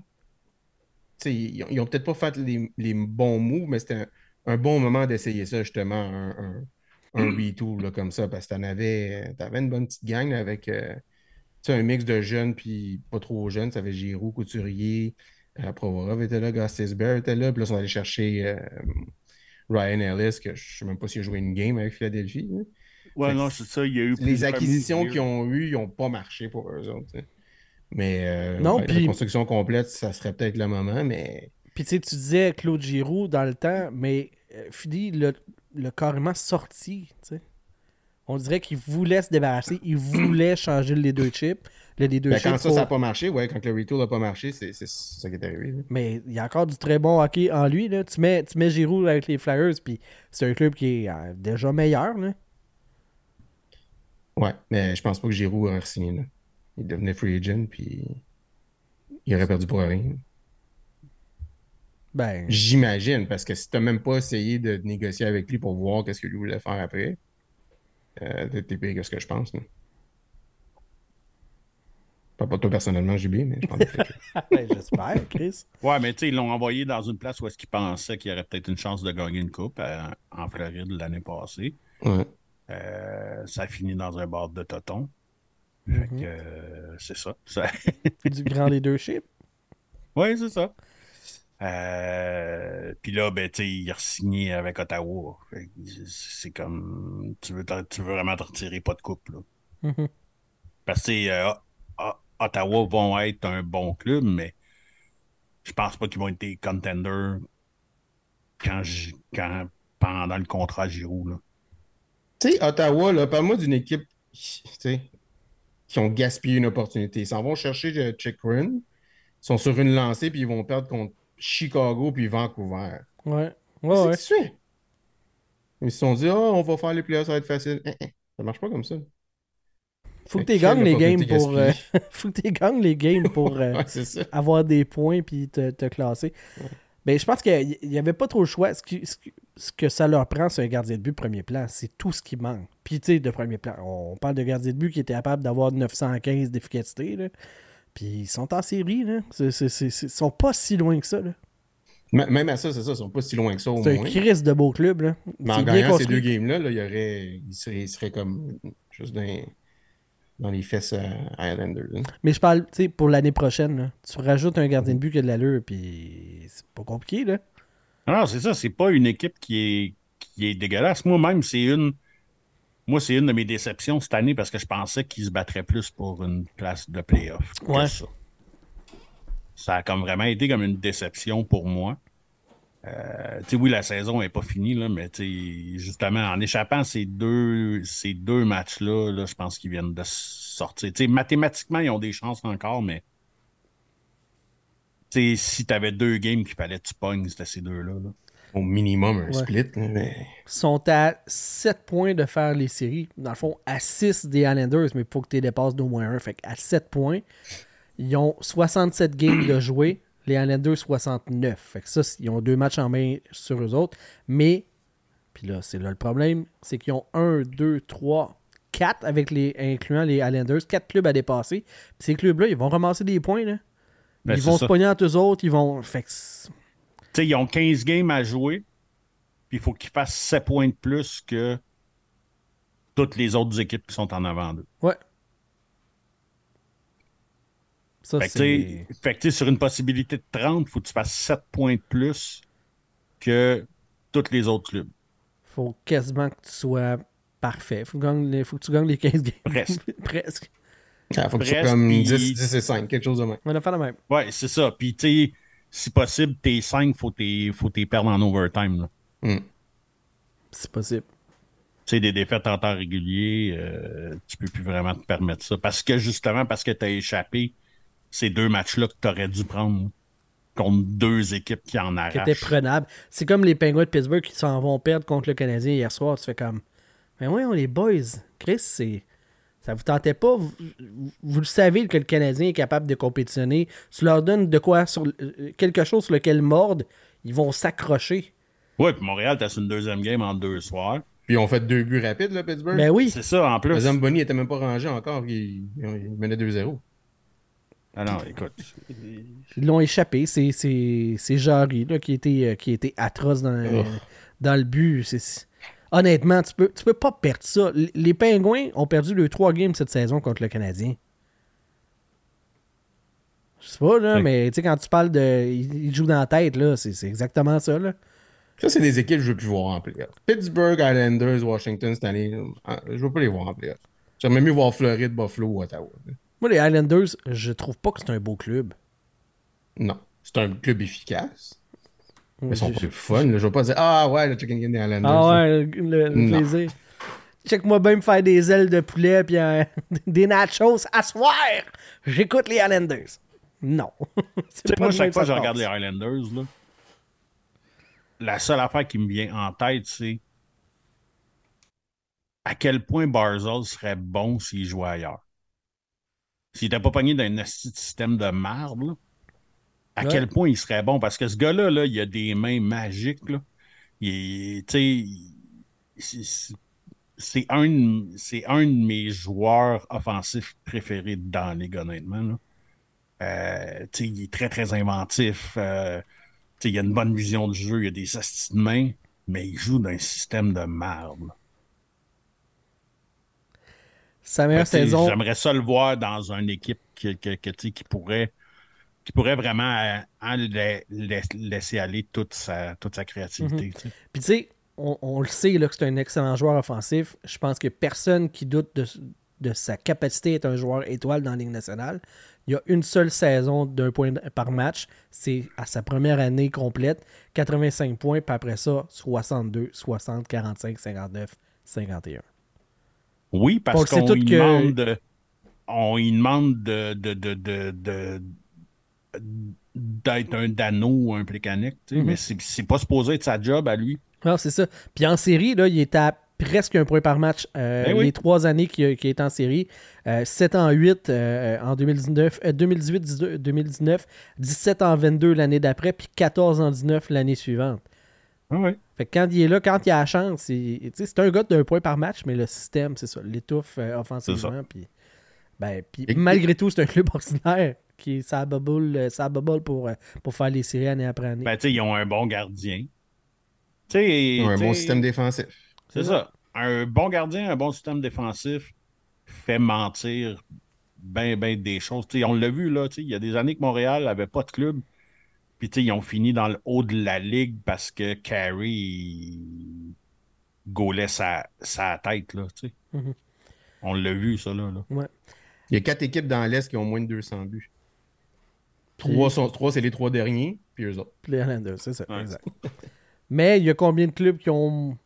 tu sais, ils, ont- ils ont peut-être pas fait les, les bons moves, mais c'était un, un bon moment d'essayer ça, justement, un, un, un retool là, comme ça, parce que t'en avais, t'avais une bonne petite gang là, avec euh, un mix de jeunes puis pas trop jeunes. Ça avait Giroud, Couturier, euh, Provorov était là, Gostisbehere était là, puis là, ils sont allés chercher euh, Ryan Ellis, que je sais même pas s'il a joué une game avec Philadelphie. Ouais, Fait non, c'est ça. Il y a eu Les acquisitions qu'ils ont eues, ils n'ont pas marché pour eux autres. Mais euh, Non, ouais, la construction complète, ça serait peut-être le moment, mais Puis tu sais, tu disais Claude Giroux dans le temps, mais euh, Philly l'a l'a carrément sorti. tu sais. On dirait qu'il voulait se débarrasser, il voulait changer le leadership. Le leadership Ben, quand ça, pour- ça n'a pas marché, ouais, quand le retour n'a pas marché, c'est c'est ça qui est arrivé. là. Mais il y a encore du très bon hockey en lui. Là. Tu, mets, tu mets Giroud avec les Flyers, puis c'est un club qui est euh, déjà meilleur. Là. Ouais, mais je pense pas que Giroud aurait signé là. Il devenait free agent, puis il aurait perdu pour rien. Ben, J'imagine, parce que si t'as même pas essayé de négocier avec lui pour voir qu'est-ce que lui voulait faire après, euh, t'es pire que ce que je pense. là. Pas pour toi personnellement, JB, mais je pense que ben, j'espère, Chris. Ouais, mais tu sais, ils l'ont envoyé dans une place où est-ce qu'ils pensaient qu'il y aurait peut-être une chance de gagner une coupe euh, en Floride l'année passée. Ouais. Euh, ça a fini dans un bar de toton. Fait que, Mhm. euh, c'est ça. Ça- du grand leadership. Oui, c'est ça. Euh, Puis là, ben, tu sais, il a signé avec Ottawa. C'est comme. Tu veux, te- tu veux vraiment te retirer pas de coupe, là. Mhm. Parce que euh, Ottawa vont être un bon club, mais je pense pas qu'ils vont être des contenders quand, j- quand pendant le contrat Giroud. Tu sais, Ottawa, là, parle-moi d'une équipe tu sais, qui ont gaspillé une opportunité. Ils s'en vont chercher euh, Chick Run, ils sont sur une lancée, puis ils vont perdre contre Chicago puis Vancouver. Ouais. Ouais, ouais. Ils se sont dit, oh, on va faire les playoffs, ça va être facile. Hein, hein, Ça marche pas comme ça. Faut que tu gagnes les games pour. euh, faut que tu gagnes les games pour euh, Ouais, avoir des points puis te, te classer. Ben, je pense qu'il n'y avait pas trop le choix. Ce, qui- ce qui- ce que ça leur prend, c'est un gardien de but premier plan. C'est tout ce qui manque. Puis, tu sais, de premier plan, on parle de gardien de but qui était capable d'avoir 915 d'efficacité. Puis, ils sont en série. Là. C'est- c'est- c'est- c'est- Ils sont pas si loin que ça. là. M- Même à ça, c'est ça, ils sont pas si loin que ça au C'est un. Cris de beau club. Là. Mais en gagnant ces deux games-là, là, il y aurait. Il serait, il serait comme juste dans, dans les fesses à Islanders. hein. Mais je parle, tu sais, pour l'année prochaine. là. Tu rajoutes un gardien de but qui a de l'allure. Puis, c'est pas compliqué. là. Non, non, c'est ça, c'est pas une équipe qui est, qui est dégueulasse. Moi-même, c'est une. Moi, c'est une de mes déceptions cette année parce que je pensais qu'ils se battraient plus pour une place de playoff. Ouais. Ça. ça a comme vraiment été comme une déception pour moi. Euh, tu sais, oui, la saison n'est pas finie, là, mais justement, en échappant ces deux, ces deux matchs-là, là, je pense qu'ils viennent de sortir. Tu sais, mathématiquement, ils ont des chances encore, mais si tu avais deux games qu'il fallait que tu pognes, c'était ces deux-là. là. Au minimum, un Ouais. split. mais... Ils sont à 7 points de faire les séries. Dans le fond, à 6 des Islanders, mais il faut que tu les dépasses d'au moins un. Fait à 7 points, ils ont 67 games de jouer. Les Islanders, 69. Fait que ça, ils ont deux matchs en main sur eux autres. Mais, puis là, c'est là le problème, c'est qu'ils ont 1, 2, 3, 4, avec les, incluant les Islanders, 4 clubs à dépasser. Puis ces clubs-là, ils vont ramasser des points. Là. Ben, ils vont ça. se pogner entre eux autres. Ils vont. Fait que sais, ils ont 15 games à jouer, puis il faut qu'ils fassent 7 points de plus que toutes les autres équipes qui sont en avant d'eux. Ouais. Ça, Fait que, tu c'est. sais, fait que, tu sais, sur une possibilité de 30, il faut que tu fasses 7 points de plus que tous les autres clubs. faut quasiment que tu sois parfait. Faut, que tu gagnes les- faut que tu gagnes les 15 games. Presque. Presque. Ah, faut que tu sois comme puis- 10, 10 et 5, quelque chose de même. On va faire la même. Ouais, c'est ça. Puis, tu sais, si possible, tes 5, faut tes, faut tes perdre en overtime. là. Hmm. C'est possible. Tu sais, des défaites en temps régulier, euh, tu peux plus vraiment te permettre ça. Parce que, justement, parce que tu as échappé ces deux matchs-là que tu aurais dû prendre contre deux équipes qui en arrachent. était prenable. C'est comme les Penguins de Pittsburgh qui s'en vont perdre contre le Canadien hier soir. Tu fais comme. Mais oui, on les boys. Chris, c'est. Ça vous tentait pas? Vous, vous le savez que le Canadien est capable de compétitionner. Tu leur donnes de quoi sur euh, quelque chose sur lequel mordre, ils vont s'accrocher. Ouais, puis Montréal, t'as une deuxième game en deux soirs. Puis ils ont fait deux buts rapides, là, Pittsburgh. Ben oui. C'est ça, en plus. Le Zamboni était même pas rangé encore, il, il menait 2-0. Ah non, écoute. Ils l'ont échappé. C'est, c'est, c'est Jarry là, qui, était, euh, qui était atroce dans, Oh. dans le but. C'est- Honnêtement, tu peux, tu peux pas perdre ça. Les Pingouins ont perdu les trois games cette saison contre le Canadien. Je sais pas, là, Ouais. mais tu sais, quand tu parles de. Ils jouent dans la tête, là, c'est, c'est exactement ça, là. Ça, c'est des équipes que je veux plus voir en playoff. Pittsburgh, Islanders, Washington cette année, euh, je veux pas les voir en playoff. J'aimerais mieux voir Floride, Buffalo ou Ottawa. Moi, les Highlanders, je trouve pas que c'est un beau club. Non. C'est un club efficace. Mais ils sont le fun. là. Je vais pas dire Ah ouais, le chicken game des Islanders. Ah ouais, le, plaisir. Check-moi bien me faire des ailes de poulet puis euh, des nachos à soir. J'écoute les Islanders. Non. C'est Tu sais, pas moi, chaque que fois que je regarde les Highlanders, là, la seule affaire qui me vient en tête, c'est à quel point Barzell serait bon s'il jouait ailleurs. S'il n'était pas pogné d'un système de marde, là, à Ouais. quel point il serait bon? Parce que ce gars-là, là, il a des mains magiques. Là. Il, c'est- un, de- c'est un de mes joueurs offensifs préférés dans la ligue, honnêtement. là. Euh, il est très, très inventif. Euh, il a une bonne vision du jeu, il a des astis de main, mais il joue d'un système de là. Sa meilleure saison. J'aimerais ça le voir dans une équipe que- que, qui pourrait qui pourrait vraiment euh, hein, la- la- laisser aller toute sa, toute sa créativité. Mhm. tu sais. Puis tu sais, on, on le sait là, que c'est un excellent joueur offensif. Je pense que personne qui doute de, de sa capacité à être un joueur étoile dans la Ligue nationale. Il y a une seule saison d'un point par match. C'est à sa première année complète. 85 points, puis après ça, 62, 60, 45, 59, 51. Oui, parce qu'on que- demande de, on lui demande de, de, de, de, de- d'être un Dano ou un Plécanic, sais, Mhm. mais c'est pas supposé être sa job à lui. Non, c'est ça. Puis en série, là, il est à presque un point par match euh, Ben oui. les trois années qu'il est en série. Euh, 7 en 8 euh, en 2019, euh, 2018, 19, 2019, 17 en 22 l'année d'après, puis 14 en 19 l'année suivante. Ah ouais. Fait que quand il est là, quand il a la chance, c'est un gars d'un point par match, mais le système, c'est ça, l'étouffe euh, offensivement. Puis, ben, puis malgré tout, c'est un club ordinaire qui est sa bubble, euh, sa bubble pour, euh, pour faire les séries année après année. Ben, tu sais, ils ont un bon gardien. Tu sais, Ils ont un bon système défensif. C'est ça. Un bon gardien, un bon système défensif fait mentir ben, ben des choses. Tu sais, on l'a vu, là, tu sais, il y a des années que Montréal n'avait pas de club. Puis, tu sais, ils ont fini dans le haut de la ligue parce que Carey il gaulait sa, sa tête, là, tu sais. Mhm. On l'a vu, ça, là. là. Il y a quatre équipes dans l'Est qui ont moins de 200 buts. Trois, sont, trois c'est les trois derniers, puis eux autres. Les Islanders, c'est ça. Ouais. exact. Mais il y a combien de clubs qui ont.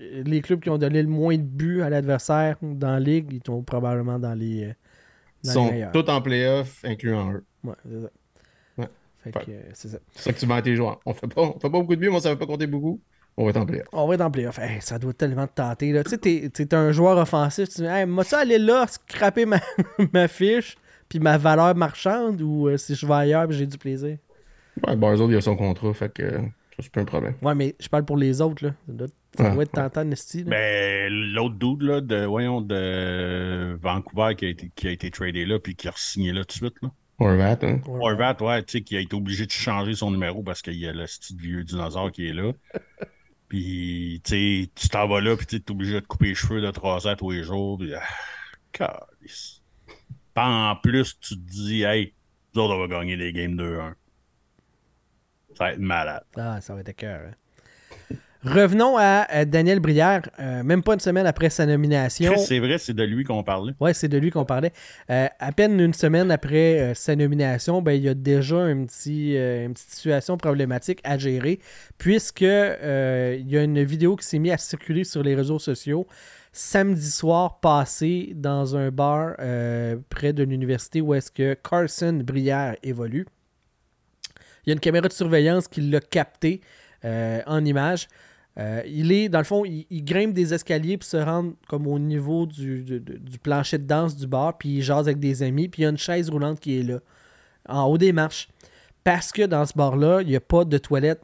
Les clubs qui ont donné le moins de buts à l'adversaire dans la ligue, ils sont probablement dans les. euh, Ils les sont tous en playoff, incluant eux. Ouais, c'est ça. Ouais. Fait que, euh, c'est ça. C'est ça que tu vends à tes joueurs. On fait pas, on fait pas beaucoup de buts, mais on ne savait pas compter beaucoup. On va être en playoff. On va être en playoff. Hey, ça doit tellement te tenter. Là. Tu sais, t'es, t'es un joueur offensif. Tu dis, hey, moi, ça aller là, scraper ma, ma fiche, puis ma valeur marchande, ou euh, si je vais ailleurs, puis j'ai du plaisir? Ouais, Barzell, il a son contrat, fait que euh, ça, c'est pas un problème. Ouais, mais je parle pour les autres. Là. Ça doit, ça Ouais, doit être tentant, Nesty. là. Ben, l'autre dude, là, de, voyons, de Vancouver qui a été, qui a été tradé là puis qui a signé là tout de suite, là. Horvat, hein. Horvat, ouais, tu sais, qui a été obligé de changer son numéro parce qu'il y a le petit vieux dinosaure qui est là. Puis, tu sais, tu t'en vas là, puis tu es obligé de te couper les cheveux de trois heures tous les jours. Puis, ah, Puis en plus, tu te dis, hey, nous autres, on va gagner des games 2-1. Ça va être malade. Ah, ça va être cœur. Revenons à euh, Daniel Brière, euh, même pas une semaine après sa nomination. C'est vrai, c'est de lui qu'on parlait. Ouais, c'est de lui qu'on parlait. Euh, à peine une semaine après euh, sa nomination, ben, il y a déjà un petit, une petite situation problématique à gérer, puisque il y a une vidéo qui s'est mise à circuler sur les réseaux sociaux samedi soir passé dans un bar euh, près de l'université où est-ce que Carson Brière évolue. Il y a une caméra de surveillance qui l'a capté euh, en image. Euh, il est, dans le fond, il, grimpe des escaliers puis se rend comme au niveau du, du- du- plancher de danse du bar, puis il jase avec des amis, puis il y a une chaise roulante qui est là, en haut des marches. Parce que dans ce bar-là, il n'y a pas de toilette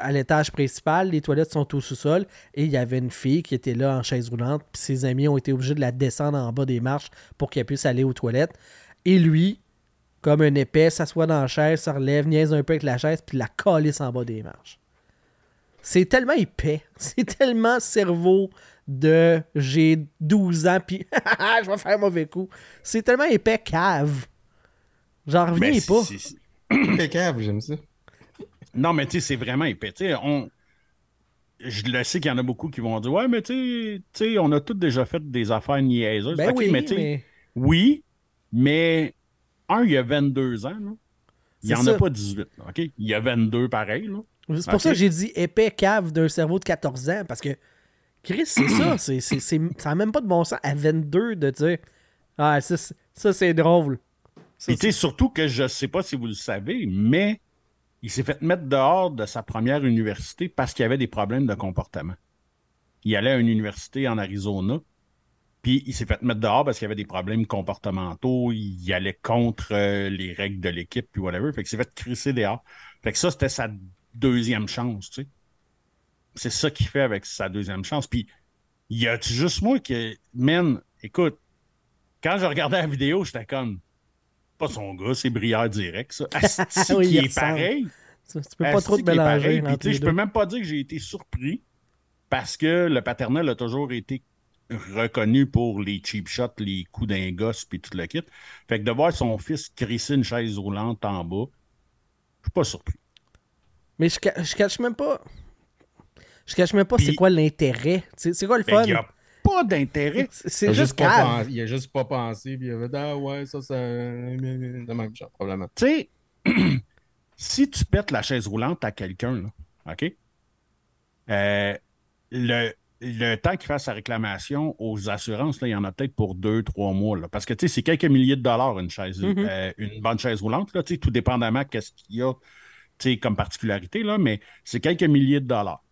à l'étage principal, les toilettes sont au sous-sol, et il y avait une fille qui était là en chaise roulante, puis ses amis ont été obligés de la descendre en bas des marches pour qu'elle puisse aller aux toilettes. Et lui, comme un épais, s'assoit dans la chaise, se relève, niaise un peu avec la chaise, puis la calisse en bas des marches. C'est tellement épais. C'est tellement cerveau de j'ai 12 ans, puis je vais faire un mauvais coup. C'est tellement épais cave. J'en reviens Ben, pas. c'est- Impeccable, j'aime ça. Non, mais tu sais, c'est vraiment épais. On... Je le sais qu'il y en a beaucoup qui vont dire Ouais, mais tu sais- on a tous déjà fait des affaires niaiseuses. Ben oui, mais tu sais, mais oui, mais un, il y a 22 ans. là. Il n'y en ça. a pas 18. là, OK? Il y a 22 pareil. Là. C'est pour ça que j'ai dit épais cave d'un cerveau de 14 ans, parce que Chris, c'est ça. ça n'a même pas de bon sens à 22 de dire Ah, ça, c'est- ça c'est drôle. Ça, sais, surtout que je sais pas si vous le savez, mais il s'est fait mettre dehors de sa première université parce qu'il avait des problèmes de comportement. Il allait à une université en Arizona, puis il s'est fait mettre dehors parce qu'il avait des problèmes comportementaux, il allait contre euh, les règles de l'équipe, puis whatever. Fait qu'il s'est fait crisser dehors. Fait que ça, c'était sa deuxième chance, tu sais. C'est ça qu'il fait avec sa deuxième chance. Puis, il y a juste moi qui. Man, écoute, quand je regardais la vidéo, j'étais comme. Pas son gars, c'est Brière direct, ça. Asti Oui, qui il est ressemble. pareil. tu, tu peux pas trop te mélanger Puis, je peux même pas dire que j'ai été surpris parce que le paternel a toujours été reconnu pour les cheap shots, les coups d'un gosse, puis tout le kit. Fait que de voir son fils crisser une chaise roulante en bas, je suis pas surpris. Mais je, ca- je cache même pas. Je cache même pas c'est quoi l'intérêt. C'est quoi le Fait fun? a pas d'intérêt. C'est Il c'est a juste pas pensé- il a juste pas pensé, puis il a fait Ah ouais, ça, ça. De même, genre, probablement. Tu sais, si tu pètes la chaise roulante à quelqu'un, là, OK? Euh, le, le temps qu'il fasse sa réclamation aux assurances, là, il y en a peut-être pour deux, trois mois. Là, parce que tu sais, c'est quelques milliers de dollars une chaise, Mhm. euh, une bonne chaise roulante, là, tu sais, tout dépendamment qu'est-ce qu'il y a tu sais, comme particularité, là, mais c'est quelques milliers de dollars.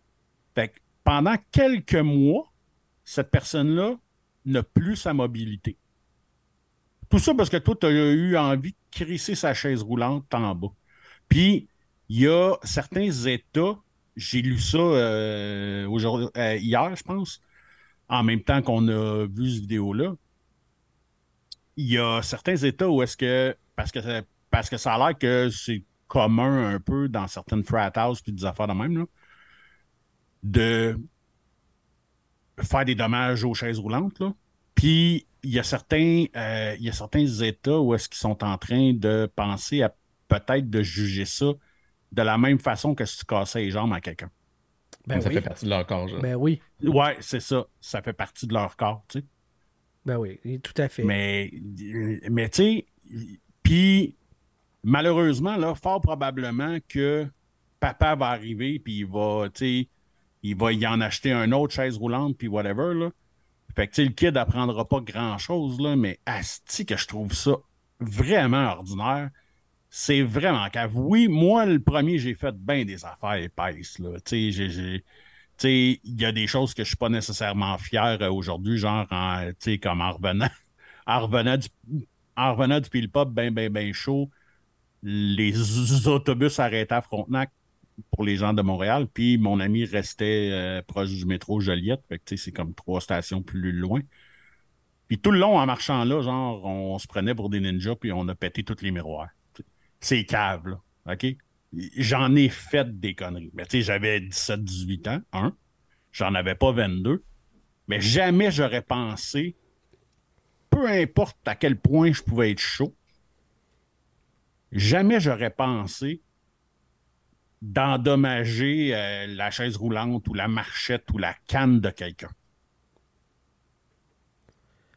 Fait que pendant quelques mois, cette personne-là n'a plus sa mobilité. Tout ça parce que toi, tu as eu envie de crisser sa chaise roulante en bas. Puis, il y a certains États, j'ai lu ça euh, euh, hier, je pense, en même temps qu'on a vu cette vidéo-là. Il y a certains États où est-ce que, parce que, parce que ça a l'air que c'est commun un peu dans certaines frat houses puis des affaires de même, de faire des dommages aux chaises roulantes. Là. Puis il y a certains, euh, il y a certains États où est-ce qu'ils sont en train de penser à peut-être de juger ça de la même façon que si tu cassais les jambes à quelqu'un. Ben ça oui. fait partie de leur corps. genre. Ben oui. Ouais, c'est ça. Ça fait partie de leur corps, tu sais. Ben oui, tout à fait. Mais, mais tu sais, puis malheureusement, là, fort probablement que papa va arriver, puis il va, tu sais, il va y en acheter un autre chaise roulante, puis whatever, là. Fait que, le kid apprendra pas grand-chose, mais asti que je trouve ça vraiment ordinaire. C'est vraiment cave. Oui, moi, le premier, j'ai fait bien des affaires épaisses, il y a des choses que je suis pas nécessairement fier euh, aujourd'hui, genre, en, comme en revenant, en revenant du, en du pile pop bien, bien, bien chaud, les autobus arrêtaient à Frontenac pour les gens de Montréal, puis mon ami restait euh, proche du métro Joliette, que, c'est comme trois stations plus loin. Puis tout le long, en marchant là, genre, on se prenait pour des ninjas, puis on a pété tous les miroirs. C'est cave, là, OK? J'en ai fait des conneries. Mais tu sais, j'avais 17-18 ans, un. J'en avais pas 22. Mais jamais j'aurais pensé, peu importe à quel point je pouvais être chaud, jamais j'aurais pensé d'endommager euh, la chaise roulante ou la marchette ou la canne de quelqu'un.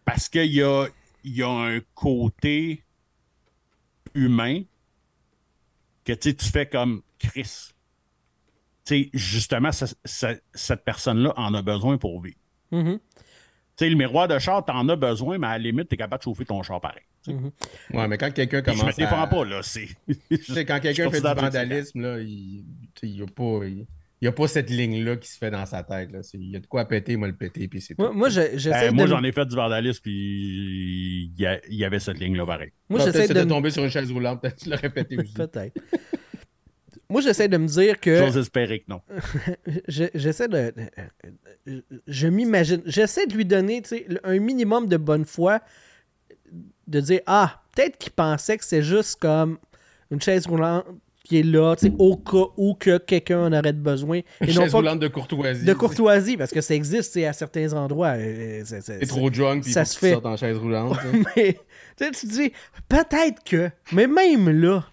Parce qu'il y a, y a un côté humain que tu fais comme Chris. Justement, cette personne-là en a besoin pour vivre. Mhm. Tu sais, le miroir de char, t'en as besoin, mais à la limite, t'es capable de chauffer ton char pareil. Ouais, mais quand quelqu'un Puis je me commence défends à... pas, là. C'est... Tu sais, quand quelqu'un fait du vandalisme, là, il n'y a, pas- il- a pas cette ligne-là qui se fait dans sa tête. là. C'est- Il y a de quoi péter, moi le péter, puis c'est tout. Moi, moi, j'essaie Ben, moi, de. j'en ai fait du vandalisme, puis il y, a- il y avait cette ligne-là pareil. Moi, j'essaie peut-être de. c'était me- tombé sur une chaise roulante, peut-être que tu l'aurais pété aussi. Peut-être. Moi, j'essaie de me dire que. J'ose espérer que non. je- j'essaie de. Je, m'imagine. J'essaie de lui donner tu sais, le- un minimum de bonne foi. De dire Ah, peut-être qu'il pensait que c'est juste comme une chaise roulante qui est là, tu sais, au cas où que quelqu'un en aurait besoin. Une Et non chaise pas roulante de courtoisie. de courtoisie, parce que ça existe à certains endroits. euh, c'est- c'est- trop drunk, puis ça se fait. en chaise roulante. là. mais tu te dis, peut-être que, mais même là,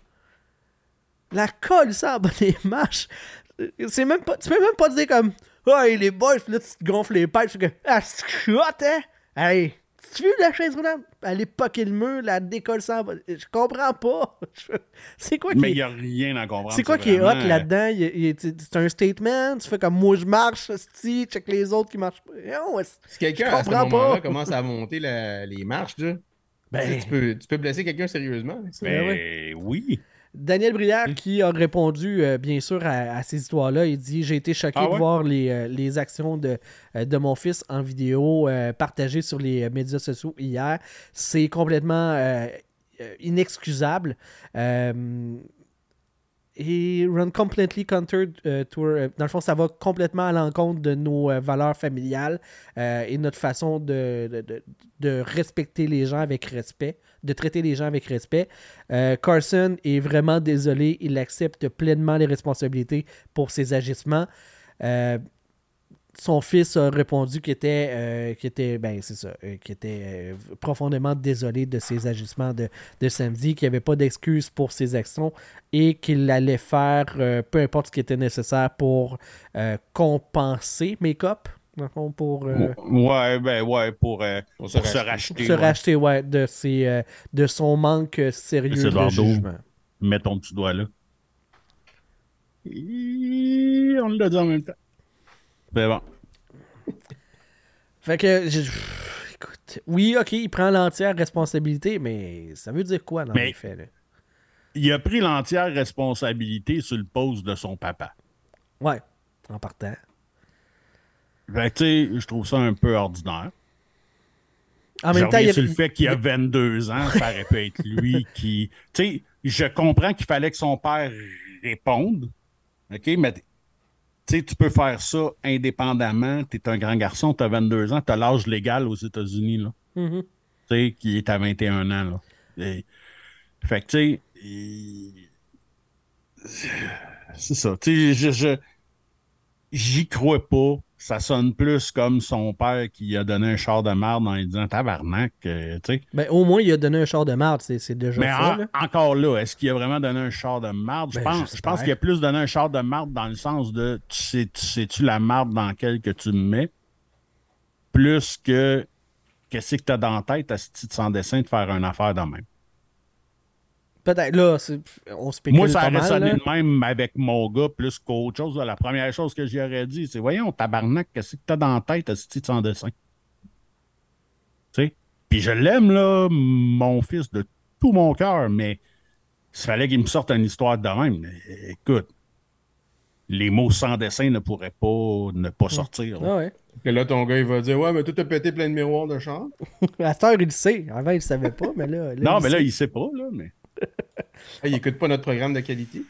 la colle, ça en bas des marches, c'est même pas, tu peux même pas dire comme, hey les boys, puis là tu te gonfles les pipes, tu fais que, ah, c'est hein? Hey, Tu veux la chaise roulante? Elle est poquée le mur, la décolle sans. Je comprends pas. C'est quoi qui Mais il n'y a rien à comprendre. C'est quoi qui est hot là-dedans? Il- il- C'est un statement? Tu fais comme moi je marche, si, check les autres qui marchent pas. Non, c'est- Si quelqu'un à ce moment-là commence à monter la- les marches, là, Ben, tu, peux, tu peux blesser quelqu'un sérieusement. Ben oui. Daniel Brière qui a répondu euh, bien sûr à, à ces histoires-là. Il dit J'ai été choqué Ah de voir les, euh, les actions de, euh, de mon fils en vidéo euh, partagées sur les médias sociaux hier. C'est complètement inexcusable. Et Run Completely Counter euh, dans le fond, ça va complètement à l'encontre de nos valeurs familiales et notre façon de, de- de respecter les gens avec respect, de traiter les gens avec respect. Euh, Carson est vraiment désolé, il accepte pleinement les responsabilités pour ses agissements. Euh, son fils a répondu qu'il était, euh, ben profondément désolé de ses agissements de, samedi, qu'il n'y avait pas d'excuses pour ses actions et qu'il allait faire peu importe ce qui était nécessaire pour compenser Make-up, dans le fond, pour, euh, Ouais, ben ouais, pour, euh, Pour pour se racheter. se ouais. racheter ouais, de, ses, euh, de son manque sérieux de Eduardo. jugement. Mets ton petit doigt là. Et on l'a dit en même temps. C'est bon. Fait que, je- écoute, oui, ok, il prend l'entière responsabilité, mais ça veut dire quoi dans Mais- les faits? Là? Il a pris l'entière responsabilité sur le poste de son papa. Ouais, en partant. Fait que, tu sais, je trouve ça un peu ordinaire. En même temps, il y a- sur le fait qu'il a 22 ans, ça aurait pu être lui qui. Tu sais, je comprends qu'il fallait que son père réponde. OK, mais tu sais, tu peux faire ça indépendamment. Tu es un grand garçon, tu as 22 ans, tu as l'âge légal aux États-Unis, là. Mhm. Tu sais, qui est à 21 ans, là. Et- fait que, tu sais, il- c'est ça. Tu sais, je, je- j'y crois pas. Ça sonne plus comme son père qui a donné un char de merde en lui disant tabarnak, euh, tu sais. Ben, au moins, il a donné un char de marde, c'est c'est déjà Mais ça. en- là. encore là, est-ce qu'il a vraiment donné un char de marde? Je Ben, pense, je pense qu'il a plus donné un char de marde dans le sens de tu sais, tu sais-tu la marde dans laquelle que tu me mets? Plus que qu'est-ce que tu as dans la tête à ce titre sans dessin de faire une affaire de même. Peut-être, là, on spécule Moi, ça pas aurait mal, sonné de même avec mon gars plus qu'autre chose. La première chose que j'y aurais dit, c'est Voyons, tabarnak, qu'est-ce que t'as dans la tête à ce titre sans dessin? Tu sais? Puis je l'aime, là, mon fils, de tout mon cœur, mais il fallait qu'il me sorte une histoire de même. Mais, Écoute, les mots sans dessin ne pourraient pas ne pas sortir. là. Ah ouais. Et là, ton gars, il va dire Ouais, mais toi, t'as pété plein de miroirs de char. À cette heure, il le sait. Avant, il le savait pas, mais là. là, non, il mais là, il sait pas, là, mais. Ah, il écoute pas notre programme de qualité?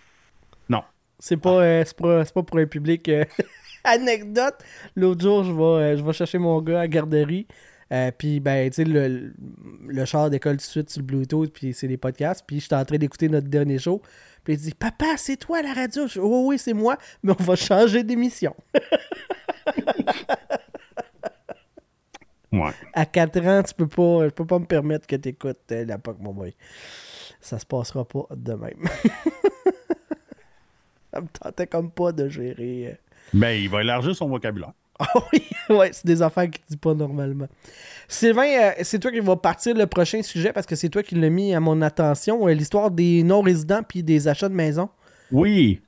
Non. C'est pas, euh, c'est pas, c'est pas pour un public. euh, Anecdote, l'autre jour, je vais, euh, je vais chercher mon gars à la garderie. euh, puis, ben, tu sais, le, le char décolle tout de suite sur le Bluetooth, puis c'est des podcasts. Puis, j'étais en train d'écouter notre dernier show. Puis, il dit Papa, c'est toi la radio Je, Oh, oui, c'est moi, mais on va changer d'émission. Ouais. À 4 ans, tu peux pas, je peux pas me permettre que tu écoutes la POC, mon boy. Ça se passera pas de même. Ça me tentait comme pas de gérer. euh, Mais il va élargir son vocabulaire. Ah oui, ouais, c'est des affaires qu'il dit pas normalement. Sylvain, euh, c'est toi qui vas partir le prochain sujet parce que c'est toi qui l'as mis à mon attention, euh, l'histoire des non-résidents puis des achats de maison. Oui,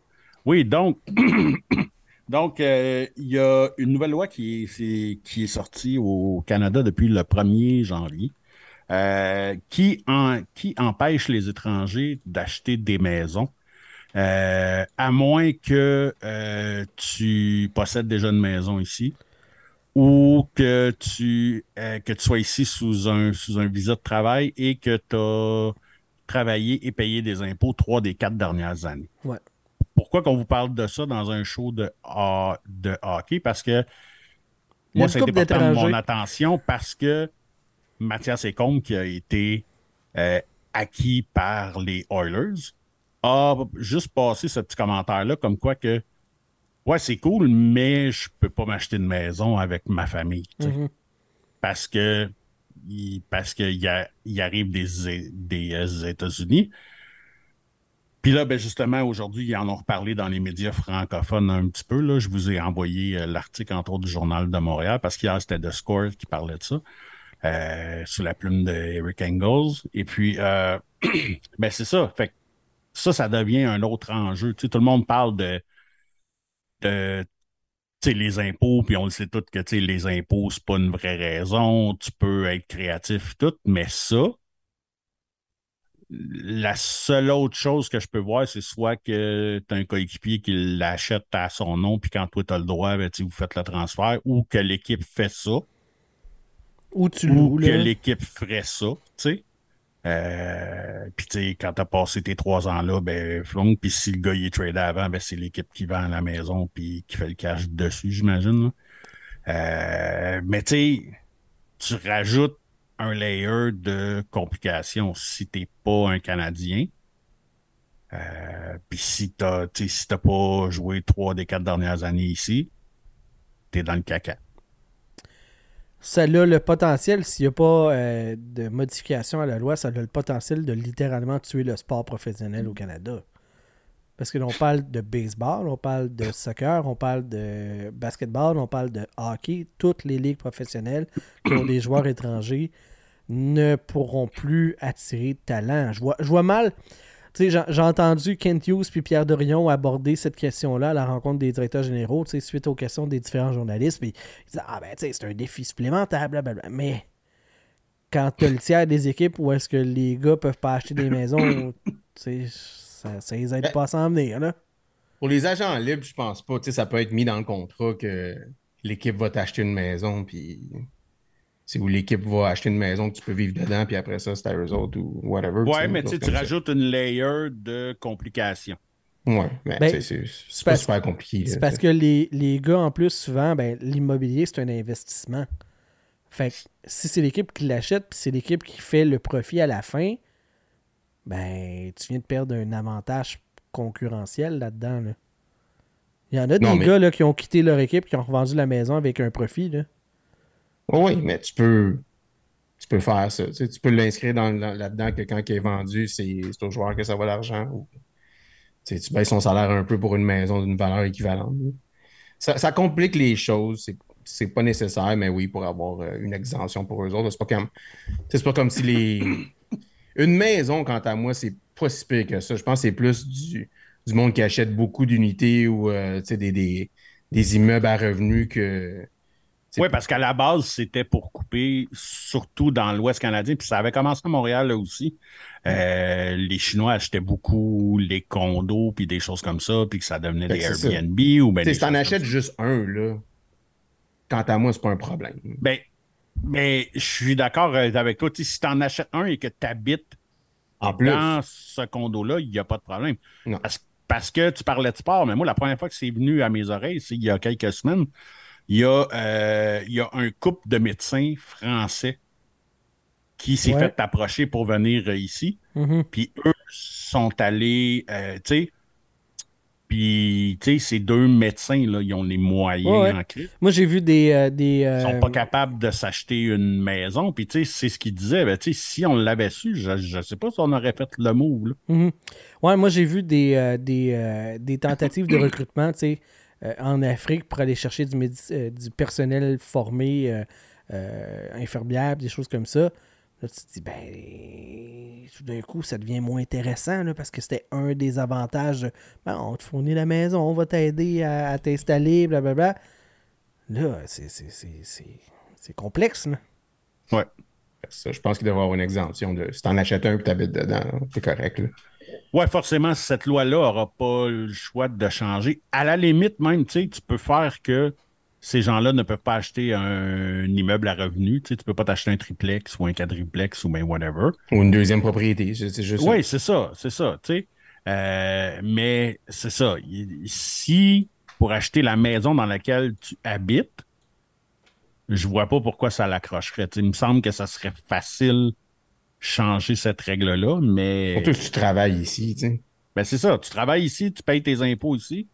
oui, donc, donc euh, il y a une nouvelle loi qui est, qui est sortie au Canada depuis le 1er janvier, euh, qui, en- qui empêche les étrangers d'acheter des maisons, euh, à moins que euh, tu possèdes déjà une maison ici ou que tu, euh, que tu sois ici sous un, sous un visa de travail et que tu as travaillé et payé des impôts trois des quatre dernières années. Ouais. Pourquoi qu'on vous parle de ça dans un show de, hockey? Parce que moi, ça a été porté à mon attention parce que Mathias Ecombe, qui a été euh, acquis par les Oilers, a juste passé ce petit commentaire-là comme quoi que Ouais, c'est cool, mais je peux pas m'acheter une maison avec ma famille. Mhm. Parce que il, parce qu'il il arrive des, des euh, États-Unis. Puis là, ben justement, aujourd'hui, ils en ont reparlé dans les médias francophones un petit peu. Là. Je vous ai envoyé euh, l'article, entre autres, du Journal de Montréal, parce qu'hier, c'était The Score qui parlait de ça. Euh, sous la plume de Eric Engels. Et puis, euh, ben c'est ça. Fait que ça, ça devient un autre enjeu. Tu tout le monde parle de, de les impôts, puis on le sait tous que les impôts, c'est pas une vraie raison. Tu peux être créatif, tout, mais ça, la seule autre chose que je peux voir, c'est soit que tu as un coéquipier qui l'achète à son nom, puis quand toi tu as le droit, ben, vous faites le transfert, ou que l'équipe fait ça, Ou tu ou loues, que l'équipe ferait ça, tu sais. Euh, puis tu sais, quand t'as passé tes trois ans là, ben puis si le gars il est tradé avant, ben c'est l'équipe qui vend la maison puis qui fait le cash dessus, j'imagine. Euh, mais tu sais, tu rajoutes un layer de complications si t'es pas un Canadien. Euh, puis si t'as, si t'as pas joué trois des quatre dernières années ici, t'es dans le caca. Ça a le potentiel, s'il n'y a pas euh, de modification à la loi, ça a le potentiel de littéralement tuer le sport professionnel au Canada. Parce que l'on parle de baseball, on parle de soccer, on parle de basketball, on parle de hockey. Toutes les ligues professionnelles qui ont des joueurs étrangers ne pourront plus attirer de talent. Je je vois mal. Tu sais, j'ai entendu Kent Hughes puis Pierre Dorion aborder cette question-là à la rencontre des directeurs généraux, tu sais, suite aux questions des différents journalistes. Puis ils disaient Ah, ben, tu sais, c'est un défi supplémentaire, blablabla. Mais quand tu as le tiers des équipes où est-ce que les gars peuvent pas acheter des maisons, tu sais, ça, ça les aide pas à s'en venir, là. Pour les agents libres, je pense pas. Tu sais, ça peut être mis dans le contrat que l'équipe va t'acheter une maison, puis c'est où l'équipe va acheter une maison que tu peux vivre dedans, puis après ça, c'est à eux autres ou whatever. Ouais, mais tu ça. rajoutes une layer de complications. Ouais, mais Ben, c'est super compliqué. C'est parce que les, les gars, en plus, souvent, ben, l'immobilier, c'est un investissement. Fait que si c'est l'équipe qui l'achète, puis c'est l'équipe qui fait le profit à la fin, ben, tu viens de perdre un avantage concurrentiel là-dedans. Là. Il y en a Non, des mais- gars là, qui ont quitté leur équipe, qui ont revendu la maison avec un profit. Là. Oui, mais tu peux, tu peux faire ça. Tu, peux l'inscrire dans, dans- là-dedans que quand il est vendu, c'est au joueur que ça va l'argent. Tu baisses son salaire un peu pour une maison d'une valeur équivalente. Ça, complique les choses. C'est, pas nécessaire, mais oui, pour avoir euh, une exemption pour eux autres. C'est pas comme, c'est pas comme si les. Une maison, quant à moi, c'est pas si pire que ça. Je pense que c'est plus du, monde qui achète beaucoup d'unités ou euh, des, des immeubles à revenus que. Oui, parce qu'à la base, c'était pour couper, surtout dans l'Ouest canadien, puis ça avait commencé à Montréal là aussi. Euh, les Chinois achetaient beaucoup les condos, puis des choses comme ça, puis que ça devenait Fait des ça. Airbnb ou ben des si t'en achètes juste un, là, quant à moi, c'est pas un problème. Ben, mais je suis d'accord euh, avec toi. Tu sais, si tu en achètes un et que tu habites En plus, dans ce condo-là, il n'y a pas de problème. Non. Parce, parce que tu parlais de sport, mais moi, la première fois que c'est venu à mes oreilles, c'est il y a quelques semaines, il y a, euh, il y a un couple de médecins français qui s'est Ouais. fait approcher pour venir euh, ici. Mhm. Puis eux sont allés, euh, tu sais, puis, tu sais, ces deux médecins, là, ils ont les moyens Ouais, ouais. en crise. Moi, j'ai vu des. euh, des Ils sont pas capables de s'acheter une maison. Puis, tu sais, c'est ce qu'ils disaient. Ben, tu sais, si on l'avait su, je, je sais pas si on aurait fait le move, là. Mhm. Ouais, moi j'ai vu des, euh, des, des tentatives de recrutement, tu sais, en Afrique pour aller chercher du, euh, personnel formé, euh, euh, infirmière, des choses comme ça. Là, tu te dis, ben, tout d'un coup, ça devient moins intéressant, là, parce que c'était un des avantages. Ben, on te fournit la maison, on va t'aider à, à t'installer, blablabla. Là, c'est, complexe, là. Ouais. je pense qu'il devrait y avoir une exemption. De, si t'en achètes un et t'habites dedans, c'est correct. Ouais, forcément, cette loi-là n'aura pas le choix de changer. À la limite, même, tu sais, tu peux faire que ces gens-là ne peuvent pas acheter un, immeuble à revenu. Tu tu peux pas t'acheter un triplex ou un quadriplex ou ben whatever. Ou une deuxième propriété. Oui, c'est ça, c'est ça. Euh, mais c'est ça. Si pour acheter la maison dans laquelle tu habites, je vois pas pourquoi ça l'accrocherait. Il me semble que ça serait facile changer cette règle-là, mais Surtout si tu travailles ici. tu sais. ben c'est ça. Tu travailles ici, tu payes tes impôts ici.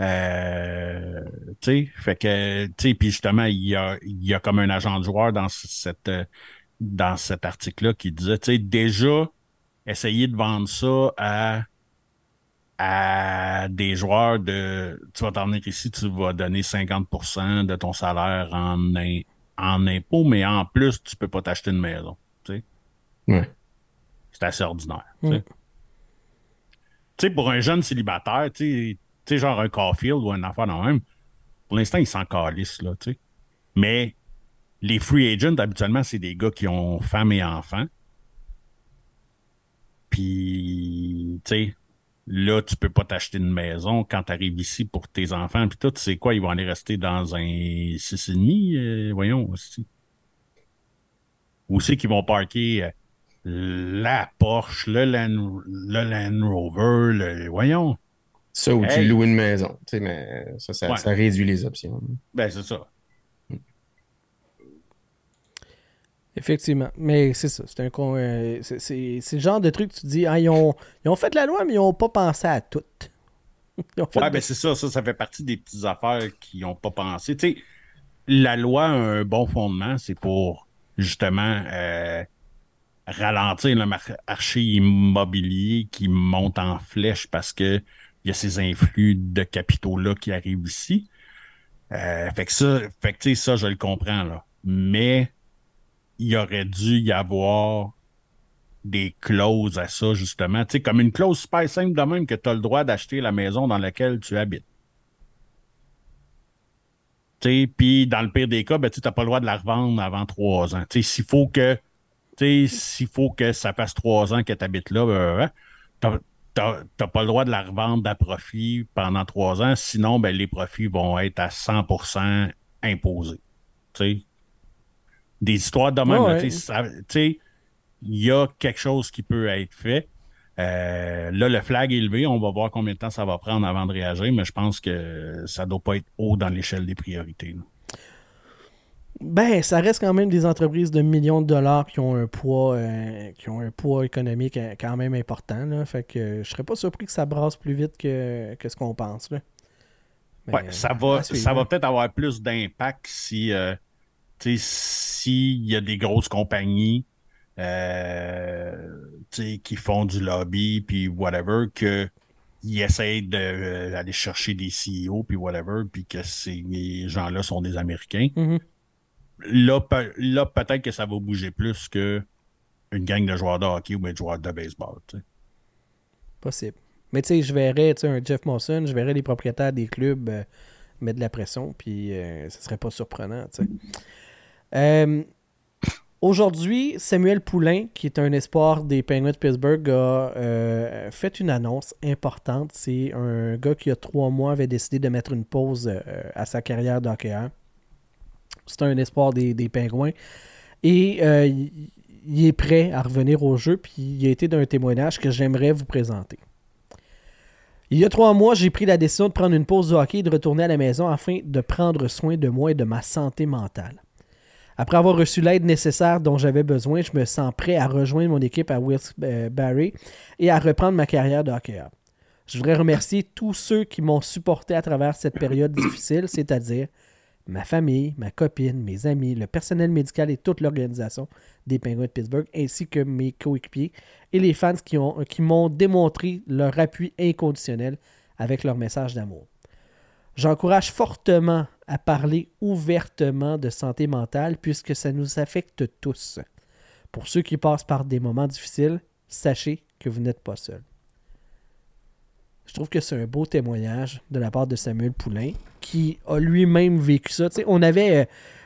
Euh, tu sais, fait que, tu sais, puis justement, il y a, il y a comme un agent de joueur dans cette, dans cet article-là qui disait, tu sais, déjà, essayer de vendre ça à, à des joueurs de, tu vas t'en venir ici, tu vas donner 50% de ton salaire en, en impôts, mais en plus, tu peux pas t'acheter une maison. tu sais. Ouais. C'est assez ordinaire. Mm. Tu sais. Pour un jeune célibataire, tu sais- genre un Caulfield ou un affaire de même, pour l'instant, il s'en calisse, là, tu sais. Mais les free agents, habituellement, c'est des gars qui ont femme et enfants. Puis, tu sais, là, tu peux pas t'acheter une maison quand tu arrives ici pour tes enfants. Puis tout, tu sais quoi, ils vont aller rester dans un 6,5, euh, voyons, aussi. Où c'est qu'ils vont parker euh, la Porsche, le Land, le Land Rover, le, voyons. Ça, ou Hey. tu loues une maison. Tu sais, mais ça, ça, Ouais. ça réduit les options. Ben, c'est ça. Effectivement. Mais c'est ça. C'est un con- euh, c'est- le genre de truc que tu dis, ah, ils, ont, ils ont fait la loi, mais ils n'ont pas pensé à tout. Ils ont fait Ouais, des- ben c'est ça, ça, ça fait partie des petites affaires qui n'ont pas pensé. Tu sais, la loi a un bon fondement, c'est pour justement euh, ralentir le marché immobilier qui monte en flèche parce que il y a ces influx de capitaux-là qui arrivent ici. Euh, fait que ça, fait que, ça, je le comprends, là. Mais il aurait dû y avoir des clauses à ça, justement. Tu sais, comme une clause super simple de même que tu as le droit d'acheter la maison dans laquelle tu habites. Tu sais, puis dans le pire des cas, ben, tu n'as pas le droit de la revendre avant trois ans. Tu sais, s'il faut que s'il faut que ça fasse trois ans que tu habites là, ben, ben, t'as t'as pas le droit de la revendre à profit pendant trois ans. Sinon, ben, les profits vont être à 100% imposés. Tu sais, des histoires de même. Ouais, il y a quelque chose qui peut être fait. Euh, là, le flag est élevé. On va voir combien de temps ça va prendre avant de réagir, mais je pense que ça doit pas être haut dans l'échelle des priorités. là. Ben, ça reste quand même des entreprises de millions de dollars qui ont un poids, euh, qui ont un poids économique euh, quand même important. Là. Fait que euh, je serais pas surpris que ça brasse plus vite que, que ce qu'on pense. Là. Mais, Ouais, ça à va, ça va hein. peut-être avoir plus d'impact si, euh, s'il y a des grosses compagnies euh, qui font du lobby puis whatever, que ils essayent d'aller chercher des CEO puis whatever, puis que ces gens-là sont des Américains. Mhm. Là, pe- là peut-être que ça va bouger plus que une gang de joueurs de hockey ou de joueurs de baseball. Possible. Mais tu sais, je verrais un Jeff Monson, je verrais les propriétaires des clubs euh, mettre de la pression, puis euh, ce serait pas surprenant. Euh, Aujourd'hui, Samuel Poulain, qui est un espoir des Penguins de Pittsburgh, a euh, fait une annonce importante. C'est un gars qui, il y a trois mois, avait décidé de mettre une pause à sa carrière d'hockeyeur. C'est un espoir des, Pingouins. Et euh, il, est prêt à revenir au jeu, puis il a été d'un témoignage que j'aimerais vous présenter. Il y a trois mois, j'ai pris la décision de prendre une pause de hockey et de retourner à la maison afin de prendre soin de moi et de ma santé mentale. Après avoir reçu l'aide nécessaire dont j'avais besoin, je me sens prêt à rejoindre mon équipe à Wilkes-Barre et à reprendre ma carrière de hockeyeur. Je voudrais remercier tous ceux qui m'ont supporté à travers cette période difficile, c'est-à-dire ma famille, ma copine, mes amis, le personnel médical et toute l'organisation des Penguins de Pittsburgh, ainsi que mes coéquipiers et les fans qui, qui m'ont démontré leur appui inconditionnel avec leur message d'amour. J'encourage fortement à parler ouvertement de santé mentale puisque ça nous affecte tous. Pour ceux qui passent par des moments difficiles, sachez que vous n'êtes pas seul. Je trouve que c'est un beau témoignage de la part de Samuel Poulain qui a lui-même vécu ça. Tu sais, on avait euh,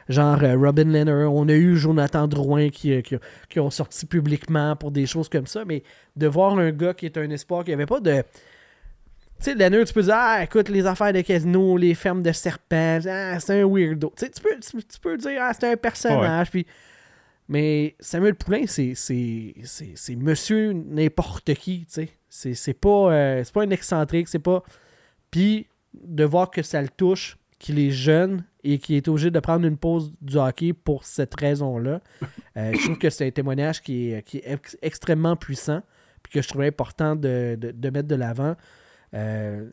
genre euh, Robin Leonard, on a eu Jonathan Drouin qui, euh, qui, qui ont sorti publiquement pour des choses comme ça, mais de voir un gars qui est un espoir qui avait pas de. Tu sais, Leonard, tu peux dire, ah, écoute, les affaires de casino, les fermes de serpents, ah, c'est un weirdo. Tu peux, tu, tu peux dire, ah, c'est un personnage, puis. Mais Samuel Poulain, c'est, c'est, c'est, c'est monsieur n'importe qui, tu sais. C'est, pas, euh, pas un excentrique, c'est pas. Puis de voir que ça le touche, qu'il est jeune et qu'il est obligé de prendre une pause du hockey pour cette raison-là, euh, je trouve que c'est un témoignage qui est, qui est ex- extrêmement puissant, puis que je trouvais important de, de- mettre de l'avant. Euh,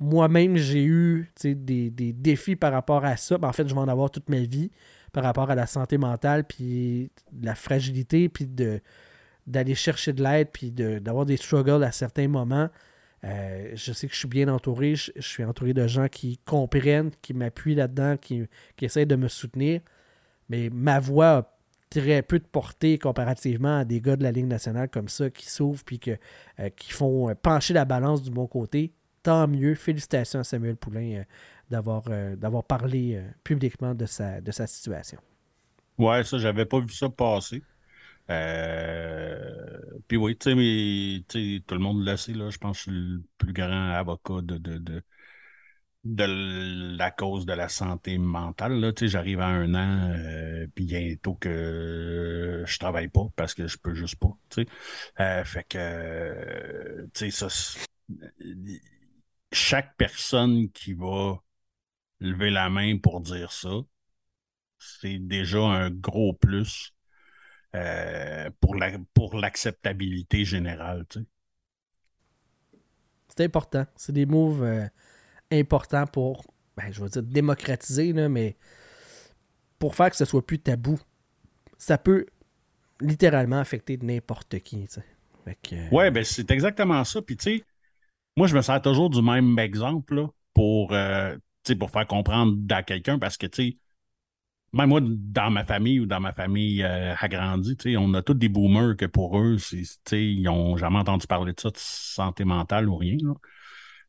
Moi-même, j'ai eu des, des défis par rapport à ça. Ben, en fait, je vais en avoir toute ma vie par rapport à la santé mentale, puis la fragilité, puis de d'aller chercher de l'aide, puis d'avoir des struggles à certains moments. Euh, je sais que je suis bien entouré. Je, suis entouré de gens qui comprennent, qui m'appuient là-dedans, qui, qui essayent de me soutenir. Mais ma voix a très peu de portée comparativement à des gars de la Ligue nationale comme ça qui s'ouvrent puis euh, qui font euh, pencher la balance du bon côté. Tant mieux. Félicitations à Samuel Poulain d'avoir parlé publiquement de sa, de sa situation. Ouais, ça, j'avais pas vu ça passer. Euh, Puis oui, tu sais, tout le monde le sait, là, je pense que je suis le plus grand avocat de, de, de, la cause de la santé mentale. Là. J'arrive à un an, euh, puis bientôt que je travaille pas parce que je peux juste pas. Euh, fait que, euh, tu sais, ça, chaque personne qui va lever la main pour dire ça, c'est déjà un gros plus euh, pour la, pour l'acceptabilité générale. Tu sais. C'est important. C'est des moves euh, importants pour, ben, je vais dire démocratiser, là, mais pour faire que ce soit plus tabou. Ça peut littéralement affecter n'importe qui. tu sais. Que, euh, Ouais, ben c'est exactement ça. Puis tu sais, moi je me sers toujours du même exemple là, pour, euh, tu sais, pour faire comprendre à quelqu'un parce que tu sais, même moi, dans ma famille ou dans ma famille euh, agrandie, on a tous des boomers que pour eux, ils n'ont jamais entendu parler de ça, de santé mentale ou rien.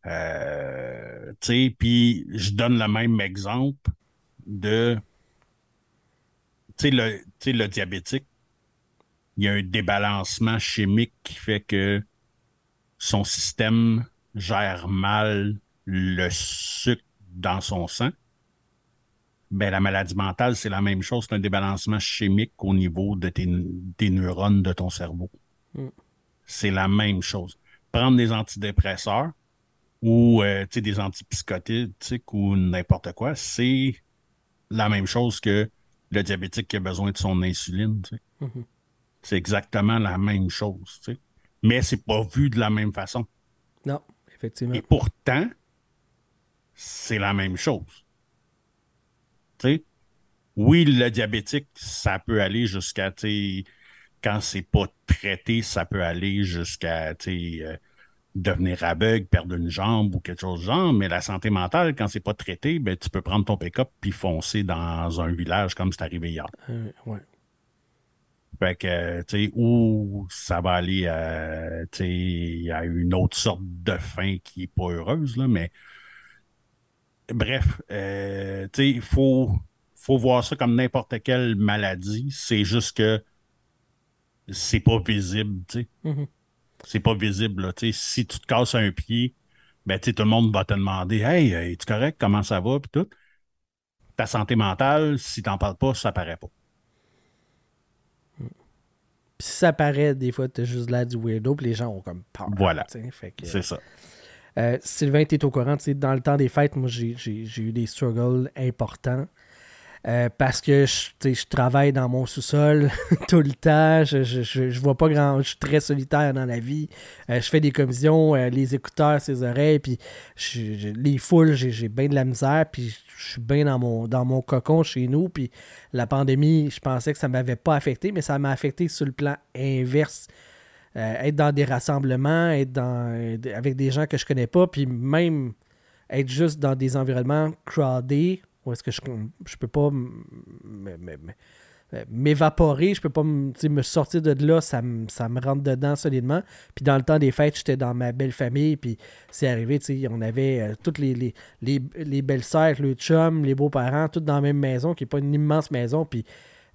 Euh, puis je donne le même exemple de, tu sais, le, le diabétique. Il y a un débalancement chimique qui fait que son système gère mal le sucre dans son sang. Ben, la maladie mentale, c'est la même chose. C'est un débalancement chimique au niveau de tes, des neurones de ton cerveau. Mm. C'est la même chose. Prendre des antidépresseurs ou euh, des antipsychotiques ou n'importe quoi, c'est la même chose que le diabétique qui a besoin de son insuline. Mhm. C'est exactement la même chose. tu sais. Mais c'est pas vu de la même façon. Non, effectivement. Et pourtant, c'est la même chose. Oui, le diabétique, ça peut aller jusqu'à, quand c'est pas traité, ça peut aller jusqu'à, euh, devenir aveugle, perdre une jambe ou quelque chose du genre, mais la santé mentale, quand c'est pas traité, ben, tu peux prendre ton pick-up puis foncer dans un village comme c'est arrivé hier. Euh, ouais. Fait que, tu sais, ou ça va aller sais, à une autre sorte de fin qui est pas heureuse, là, mais bref, euh, il faut, faut voir ça comme n'importe quelle maladie. C'est juste que c'est pas visible, tu sais. Mhm. C'est pas visible, là. Si tu te casses un pied, ben, tout le monde va te demander Hey, es-tu correct? Comment ça va? Puis tout. Ta santé mentale, si t'en parles pas, ça paraît pas. Puis si ça paraît, des fois, t'as juste l'air du weirdo, puis les gens ont comme peur. Voilà. C'est ça. Euh, Sylvain, tu es au courant, dans le temps des fêtes, moi, j'ai eu des struggles importants. Euh, parce que je, je travaille dans mon sous-sol tout le temps. Je, je, je- vois pas grand. Je suis très solitaire dans la vie. Euh, je fais des commissions, les écouteurs, ses oreilles, puis les foules, j'ai j'ai bien de la misère, puis je suis bien dans mon, dans mon cocon chez nous. Puis la pandémie, je pensais que ça m'avait pas affecté, mais ça m'a affecté sur le plan inverse. Euh, être dans des rassemblements, être dans, euh, avec des gens que je connais pas, puis même être juste dans des environnements crowded, où est-ce que je, je peux pas m'évaporer, je peux pas me sortir de là, ça me, ça me rentre dedans solidement. Puis dans le temps des fêtes, j'étais dans ma belle famille, puis c'est arrivé, on avait euh, toutes les, les, les, les belles-sœurs, le chum, les beaux-parents, toutes dans la même maison, qui n'est pas une immense maison, puis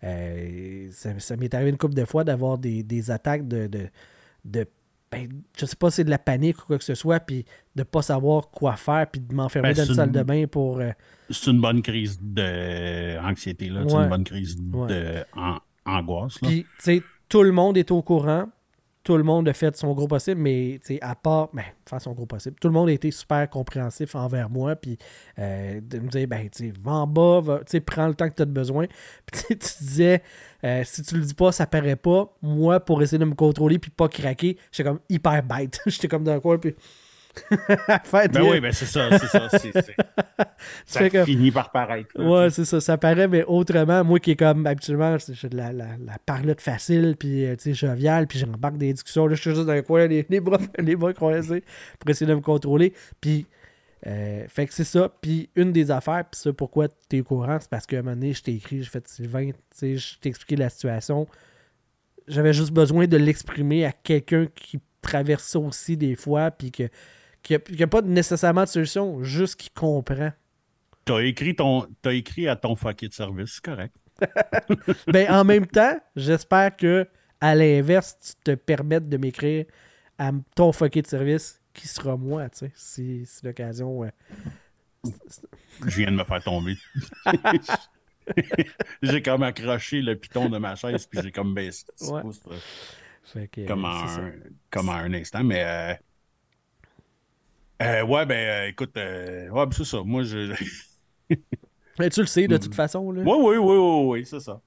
euh, ça, ça m'est arrivé une couple de fois d'avoir des, des attaques de, de, de ben, je sais pas si c'est de la panique ou quoi que ce soit, puis de pas savoir quoi faire, puis de m'enfermer Ben, dans une salle de bain pour... euh, c'est une bonne crise d'anxiété, là. C'est une bonne crise Ouais. de an- angoisse, là. Puis, tu sais, tout le monde est au courant. Tout le monde a fait son gros possible, mais, à part, ben, faire son gros possible. Tout le monde a été super compréhensif envers moi, puis euh, de me dire, ben, tu sais, va en bas, va- tu sais, prends le temps que tu as besoin. Puis, tu disais, euh, si tu le dis pas, ça paraît pas. Moi, pour essayer de me contrôler, puis pas craquer, j'étais comme hyper bête. j'étais comme dans le coin, puis. Faire Ben oui, ben c'est ça, c'est ça. c'est- c'est- ça finit par paraître. là, Ouais, c'est ça. Ça paraît, mais autrement, moi qui est comme habituellement, j'ai de la, la, la parlotte facile, puis euh, tu sais, jovial, puis j'embarque des discussions. Là, je suis juste dans un coin, les, les bras, les bras croisés pour essayer de me contrôler. Puis Euh, fait que c'est ça. Puis une des affaires, puis ça, pourquoi tu es au courant, c'est parce qu'à un moment donné, je t'ai écrit, j'ai fait Sylvain, tu sais, je t'ai expliqué la situation. J'avais juste besoin de l'exprimer à quelqu'un qui traverse ça aussi des fois, puis que qui n'a pas nécessairement de solution, juste qui comprend. T'as écrit, ton, t'as écrit à ton fucké de service, c'est correct. ben, en même temps, j'espère que à l'inverse, tu te permettes de m'écrire à ton fucké de service qui sera moi, tu sais, si, si l'occasion. euh, Je viens de me faire tomber. j'ai comme accroché le piton de ma chaise, puis j'ai comme baissé. Ouais. C'est, euh, fait que, comme, un, comme en un instant, mais. euh, euh, ouais, ben, euh, écoute, euh, ouais, ben, c'est ça. Moi, je. Mais tu le sais, de Mm. toute façon. Là. Oui, oui, oui, oui, oui, c'est ça.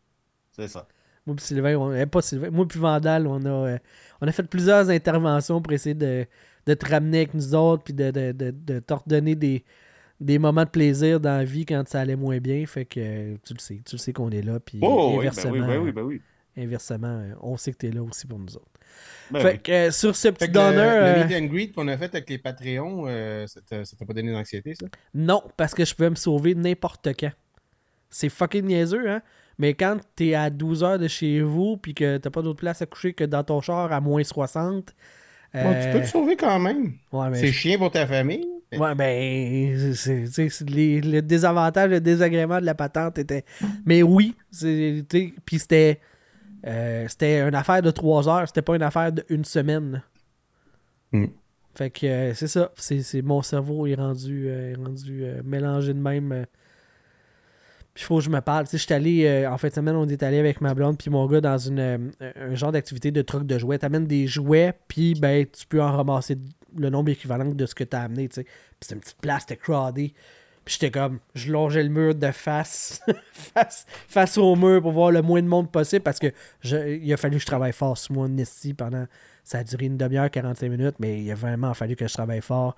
C'est ça. Moi puis Sylvain, on, eh, pas Sylvain, moi puis Vandal, on a, euh, on a fait plusieurs interventions pour essayer de, de te ramener avec nous autres, puis de, de, de, de te redonner des, des moments de plaisir dans la vie quand ça allait moins bien. Fait que euh, tu le sais, tu le sais qu'on est là, puis Oh, oui, ben inversement, oui, ben oui, ben oui. inversement, on sait que tu es là aussi pour nous autres. Ben fait oui. que euh, sur ce petit que le, donneur, le euh, meet and greet qu'on a fait avec les Patreons, euh, ça t'a pas donné d'anxiété, ça? non, parce que je pouvais me sauver n'importe quand. C'est fucking niaiseux, hein? Mais quand t'es à 12 heures de chez vous, puis que t'as pas d'autre place à coucher que dans ton char à moins 60. Bon, tu peux te sauver quand même. ouais, mais C'est chiant pour ta famille. Ouais, ben, c'est, le désavantage, le désagrément de la patente était. Mais oui, c'est, tu sais, puis c'était, euh, c'était une affaire de trois heures, c'était pas une affaire d'une semaine. Hmm. Fait que euh, c'est ça, c'est, c'est- mon cerveau est rendu, euh, est rendu mélangé de même. Puis il faut que je me parle. Tu sais, je suis allé, en fin de semaine, on est allé avec ma blonde puis mon gars dans une, un genre d'activité de truc de jouets. T'amènes des jouets, puis ben, tu peux en ramasser le nombre équivalent de ce que t'as amené, tu sais. Puis c'est une petite place, c'était crowded. J'étais comme, je longeais le mur de face, face, face au mur pour voir le moins de monde possible parce que il a fallu que je travaille fort sur moi, Nessie, pendant. Ça a duré une demi-heure, 45 minutes, mais il a vraiment fallu que je travaille fort.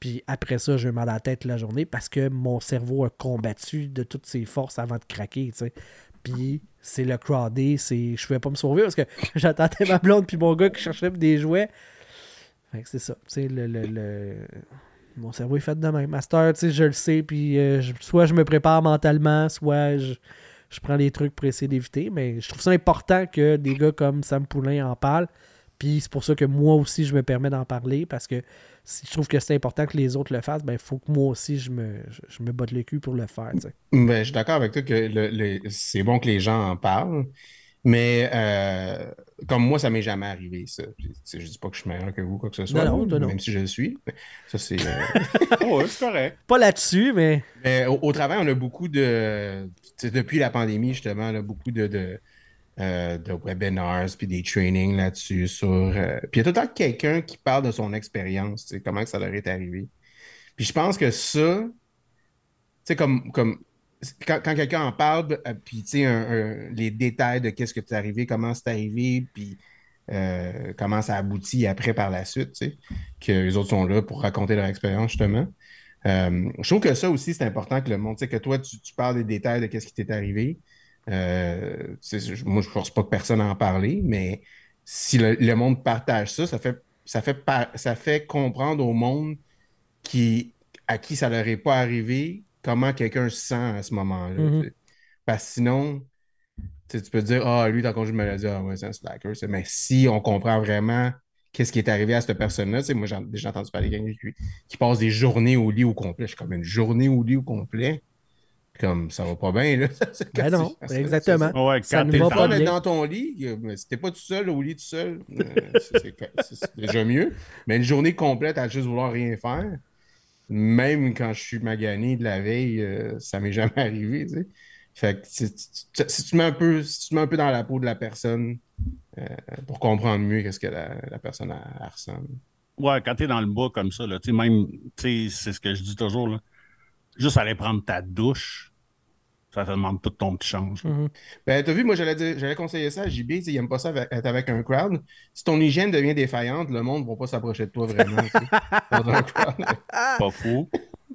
Puis après ça, j'ai eu mal à la tête la journée parce que mon cerveau a combattu de toutes ses forces avant de craquer, tu sais. Puis c'est le crowdé, c'est. Je pouvais pas me sauver parce que j'attendais ma blonde puis mon gars qui cherchait des jouets. Fait que c'est ça. Tu sais, le, le- le- Mon cerveau est fait de même. Master, tu sais, je le sais, puis euh, soit je me prépare mentalement, soit je, je prends des trucs pour essayer d'éviter. Mais je trouve ça important que des gars comme Sam Poulain en parlent. Puis c'est pour ça que moi aussi, je me permets d'en parler, parce que si je trouve que c'est important que les autres le fassent, ben il faut que moi aussi, je me, je, me botte le cul pour le faire. Ben, je suis d'accord avec toi que c'est bon que les gens en parlent, mais euh, comme moi, ça m'est jamais arrivé, ça. Sais, je dis pas que je suis meilleur que vous, quoi que ce soit, Non, non, là, toi, non. même si je le suis. Ça, c'est. euh, Oh, c'est correct. Pas là-dessus, mais... Mais au, au travail, on a beaucoup de. Depuis la pandémie, justement, là, beaucoup de, de, euh, de webinars puis des trainings là-dessus. sur euh, Puis il y a tout le temps quelqu'un qui parle de son expérience, comment que ça leur est arrivé. Puis je pense que ça, tu sais, comme, comme quand, quelqu'un en parle, euh, puis tu sais, les détails de qu'est-ce que t'es arrivé, comment c'est arrivé, puis euh, comment ça aboutit après par la suite, que les autres sont là pour raconter leur expérience, justement. Euh, je trouve que ça aussi, c'est important que le monde, tu sais, que toi, tu, parles des détails de qu'est-ce qui t'est arrivé. Moi, je ne force pas que personne à en parler, mais si le, monde partage ça, ça fait, ça, fait ça fait comprendre au monde qui, à qui ça leur est pas arrivé, comment quelqu'un se sent à ce moment-là. Mhm. sais. Parce que sinon, tu peux te dire, ah, lui, dans congé de maladie, ah, ouais, c'est un slacker. Mais si on comprend vraiment qu'est-ce qui est arrivé à cette personne-là, moi, j'ai déjà entendu parler de quelqu'un qui, qui passe des journées au lit au complet. Je suis comme une journée au lit au complet. Comme ça va pas bien, là. Ben non, exactement. Ouais, Ça ne va pas bien. dans ton lit, euh, mais si t'es pas tout seul au lit tout seul, euh, c'est déjà mieux. Mais une journée complète à juste vouloir rien faire, même quand je suis magané de la veille, euh, ça m'est jamais arrivé, tu. Fait que si, tu- tu mets un peu, si tu te mets un peu dans la peau de la personne euh, pour comprendre mieux qu'est-ce que la, personne a, ressent. Ouais, quand t'es dans le bas comme ça, tu même, tu c'est ce que je dis toujours. Juste aller prendre ta douche, ça te demande tout ton petit change. Mhm. Ben, t'as vu, moi, j'allais dire- j'allais conseiller ça à JB, il aime pas ça avec- être avec un crowd. Si ton hygiène devient défaillante, le monde ne va pas s'approcher de toi vraiment, tu sais, dans un crowd. Pas fou.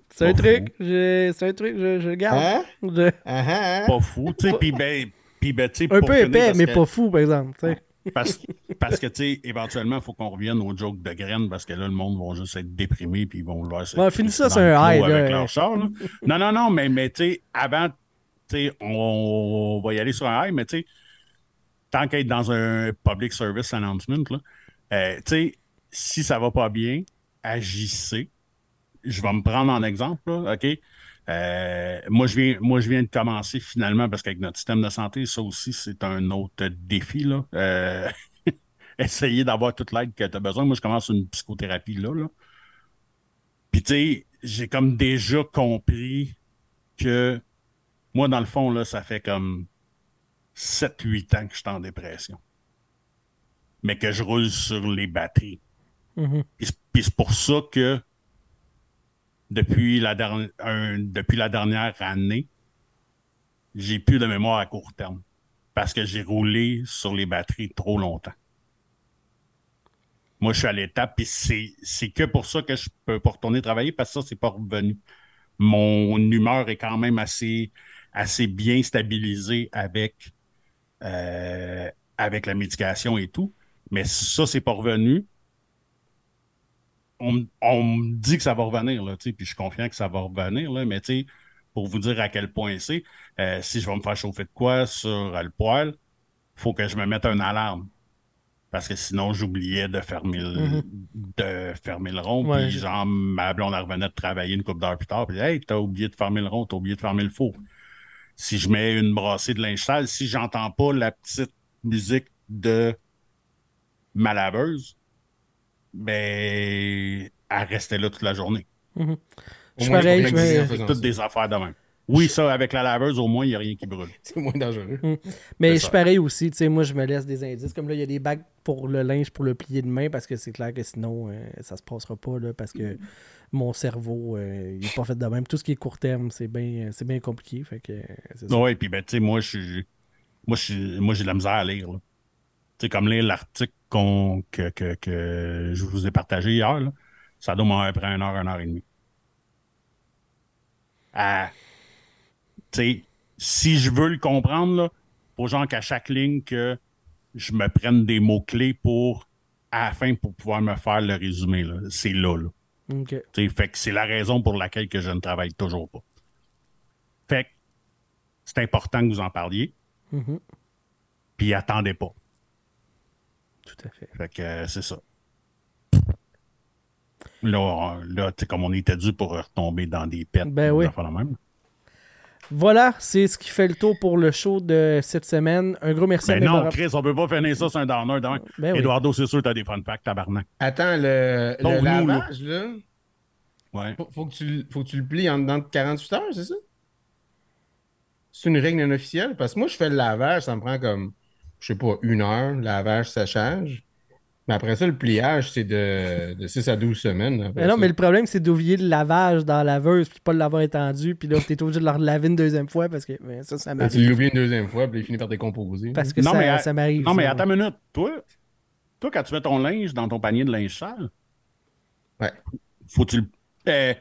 C'est un truc, c'est un truc, je, je le garde. Hein? Je- Ah, ah, hein? Pas fou. Tu sais, puis ben, puis ben, tu sais, Un peu finir, épais, mais que- pas fou, par exemple, tu sais. Parce, parce que, tu sais, éventuellement, il faut qu'on revienne aux jokes de graines parce que là, le monde va juste être déprimé puis ils vont vouloir se Ouais, finis ça le un high, avec là. leur char, là. Non, non, non, mais, mais tu sais, avant, on va y aller sur un high, mais tant qu'être dans un public service announcement, là, euh, si ça va pas bien, agissez. Je vais me prendre en exemple, OK? Euh, moi, je viens, moi, je viens de commencer finalement parce qu'avec notre système de santé, ça aussi, c'est un autre défi. Là. Euh, d'avoir toute l'aide que tu as besoin. Moi, je commence une psychothérapie là. là. Puis, tu sais, j'ai comme déjà compris que moi, dans le fond, là, ça fait comme 7-8 ans que je suis en dépression. Mais que je roule sur les batteries. Puis c'est- puis c'est pour ça que depuis la, depuis dernière année, j'ai plus de mémoire à court terme. Parce que j'ai roulé sur les batteries trop longtemps. Moi, je suis à l'étape, puis c'est c'est que pour ça que je peux pas retourner travailler, parce que ça, c'est pas revenu. Mon humeur est quand même assez, assez bien stabilisée avec, euh, avec la médication et tout. Mais ça, c'est pas revenu on, on me dit que ça va revenir, là, puis je suis confiant que ça va revenir, là, mais pour vous dire à quel point c'est, euh, si je vais me faire chauffer de quoi sur euh, le poêle, faut que je me mette une alarme. Parce que sinon, j'oubliais de fermer le, de fermer le rond. Ouais, puis genre, ma blonde revenait de travailler une couple d'heures plus tard. Puis, hey, t'as oublié de fermer le rond, t'as oublié de fermer le four. Si je mets une brassée de linge sale, si j'entends pas la petite musique de ma laveuse, ben, elle restait là toute la journée. Je Au suis moins, pareil, je faisant Toutes des affaires de même. Oui, ça, avec la laveuse, au moins, il n'y a rien qui brûle. C'est moins dangereux. Mais C'est je suis pareil aussi, tu sais, moi je me laisse des indices. Comme là, il y a des bagues pour le linge, pour le plier de main, parce que c'est clair que sinon, euh, ça se passera pas, là, parce que mon cerveau, euh, il est pas fait de même. Tout ce qui est court terme, c'est bien c'est bien compliqué, fait que euh. Oui, puis ben, tu sais, moi, je. Moi, je moi, j'ai de la misère à lire. Tu sais, comme lire l'article qu'on- que, que, que je vous ai partagé hier, là, ça doit m'en prendre une heure, une heure et demie. Ah, tu sais, si je veux le comprendre, là, faut genre qu'à chaque ligne que je me prenne des mots-clés pour, à la fin, pour pouvoir me faire le résumé. là. C'est là, là. Ok. Fait que c'est la raison pour laquelle que je ne travaille toujours pas. Fait que c'est important que vous en parliez, Mhm. puis attendez pas. Tout à fait. Fait que euh, c'est ça. Là, là comme on était dû pour retomber dans des pets, Ben oui. de même. Voilà, c'est ce qui fait le tour pour le show de cette semaine. Un gros merci à Ben non, Chris, on peut pas finir ça sur un downer. Ben oui. Eduardo, c'est sûr que t'as des fun facts, tabarnak. Attends, le, le Ton nous, lavage, là, Ouais. faut, faut que tu, le- faut que tu le plies en dedans de 48 heures, c'est ça? C'est une règle non officielle? Parce que moi, je fais le lavage, ça me prend comme, je sais pas, une heure, lavage, séchage. Mais après ça, le pliage, c'est de, de 6 à 12 semaines. Mais non, ça. mais le problème, c'est d'oublier le lavage dans la laveuse, puis pas l'avoir étendu, puis là, t'es obligé de le laver une deuxième fois, parce que ben, ça, ça Ah, Tu m'arrive. l'oublies une deuxième fois, puis il finit par décomposer. Parce que Non, ça, mais à- ça m'arrive. Non, mais attends une minute. Toi, toi, quand tu mets ton linge dans ton panier de linge sale, Ouais. faut-tu le. euh,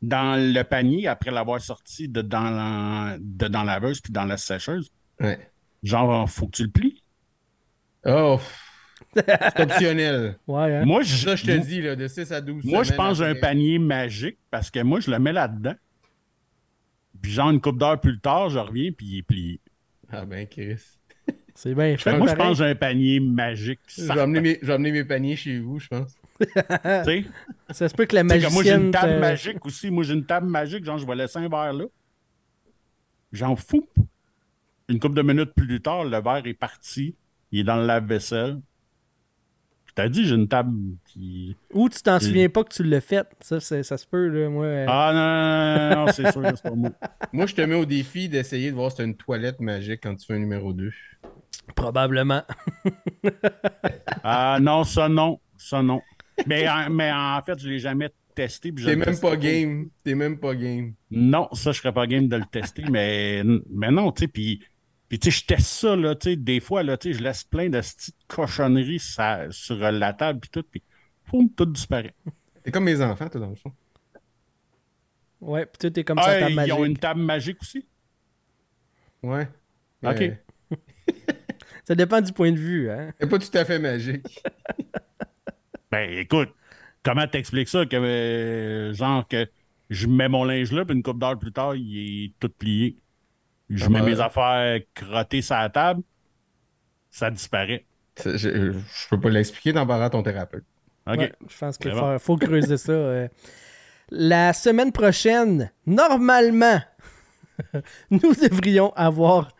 dans le panier, après l'avoir sorti de dans la, de dans la laveuse puis dans la sécheuse, Ouais. genre, faut que tu le plies? Oh, c'est optionnel. Ouais, hein? Moi, je, Ça, je te dis, là, de 6 à 12 moi, je pense que j'ai un panier magique parce que moi, je le mets là-dedans. Puis, genre, une couple d'heures plus tard, je reviens puis il est plié. Ah ben, Chris. C'est bien Fait que moi, je pense que j'ai un panier magique. Je vais, amener mes, je vais amener mes paniers chez vous, je pense. Tu sais? Ça se peut que la sais, comme moi, j'ai magicienne. une table magique aussi. Moi, j'ai une table magique. Genre, je vais laisser un verre là. J'en fous. Une couple de minutes plus tard, le verre est parti. Il est dans le lave-vaisselle. T'ai dit, j'ai une table qui. Ou tu t'en souviens pas que tu l'as fait. Ça, c'est- ça se peut, là. Moi, euh, Ah non, non, non, non, c'est sûr c'est pas moi. Moi, je te mets au défi d'essayer de voir si tu une toilette magique quand tu fais un numéro 2. probablement. Ah non, ça non. Ça non. Mais, en- mais en fait, je l'ai jamais testé. puis je T'es même pas game. T'es même pas game. Non, ça, je serais pas game de le tester, mais, mais non, tu sais, puis, puis tu sais, je teste ça, là, tu sais, des fois, là, tu sais, je laisse plein de petites cochonneries ça- sur la table, puis tout, puis, poum, tout disparaît. T'es comme mes enfants, toi, dans le fond. Ouais, puis toi, t'es comme Ah, ça, ta ils magie. ont une table magique aussi? Ouais. OK. Euh, Ça dépend du point de vue. Hein? C'est pas tout à fait magique. Ben, écoute, comment t'expliques ça que, euh, genre, que je mets mon linge là, puis une couple d'heures plus tard, il est tout plié? Je Ah mets ben. mes affaires crottées sur la table, ça disparaît. Je, peux pas l'expliquer, à ton thérapeute. Ouais, je pense qu'il faut, creuser ça. euh. La semaine prochaine, normalement, nous devrions avoir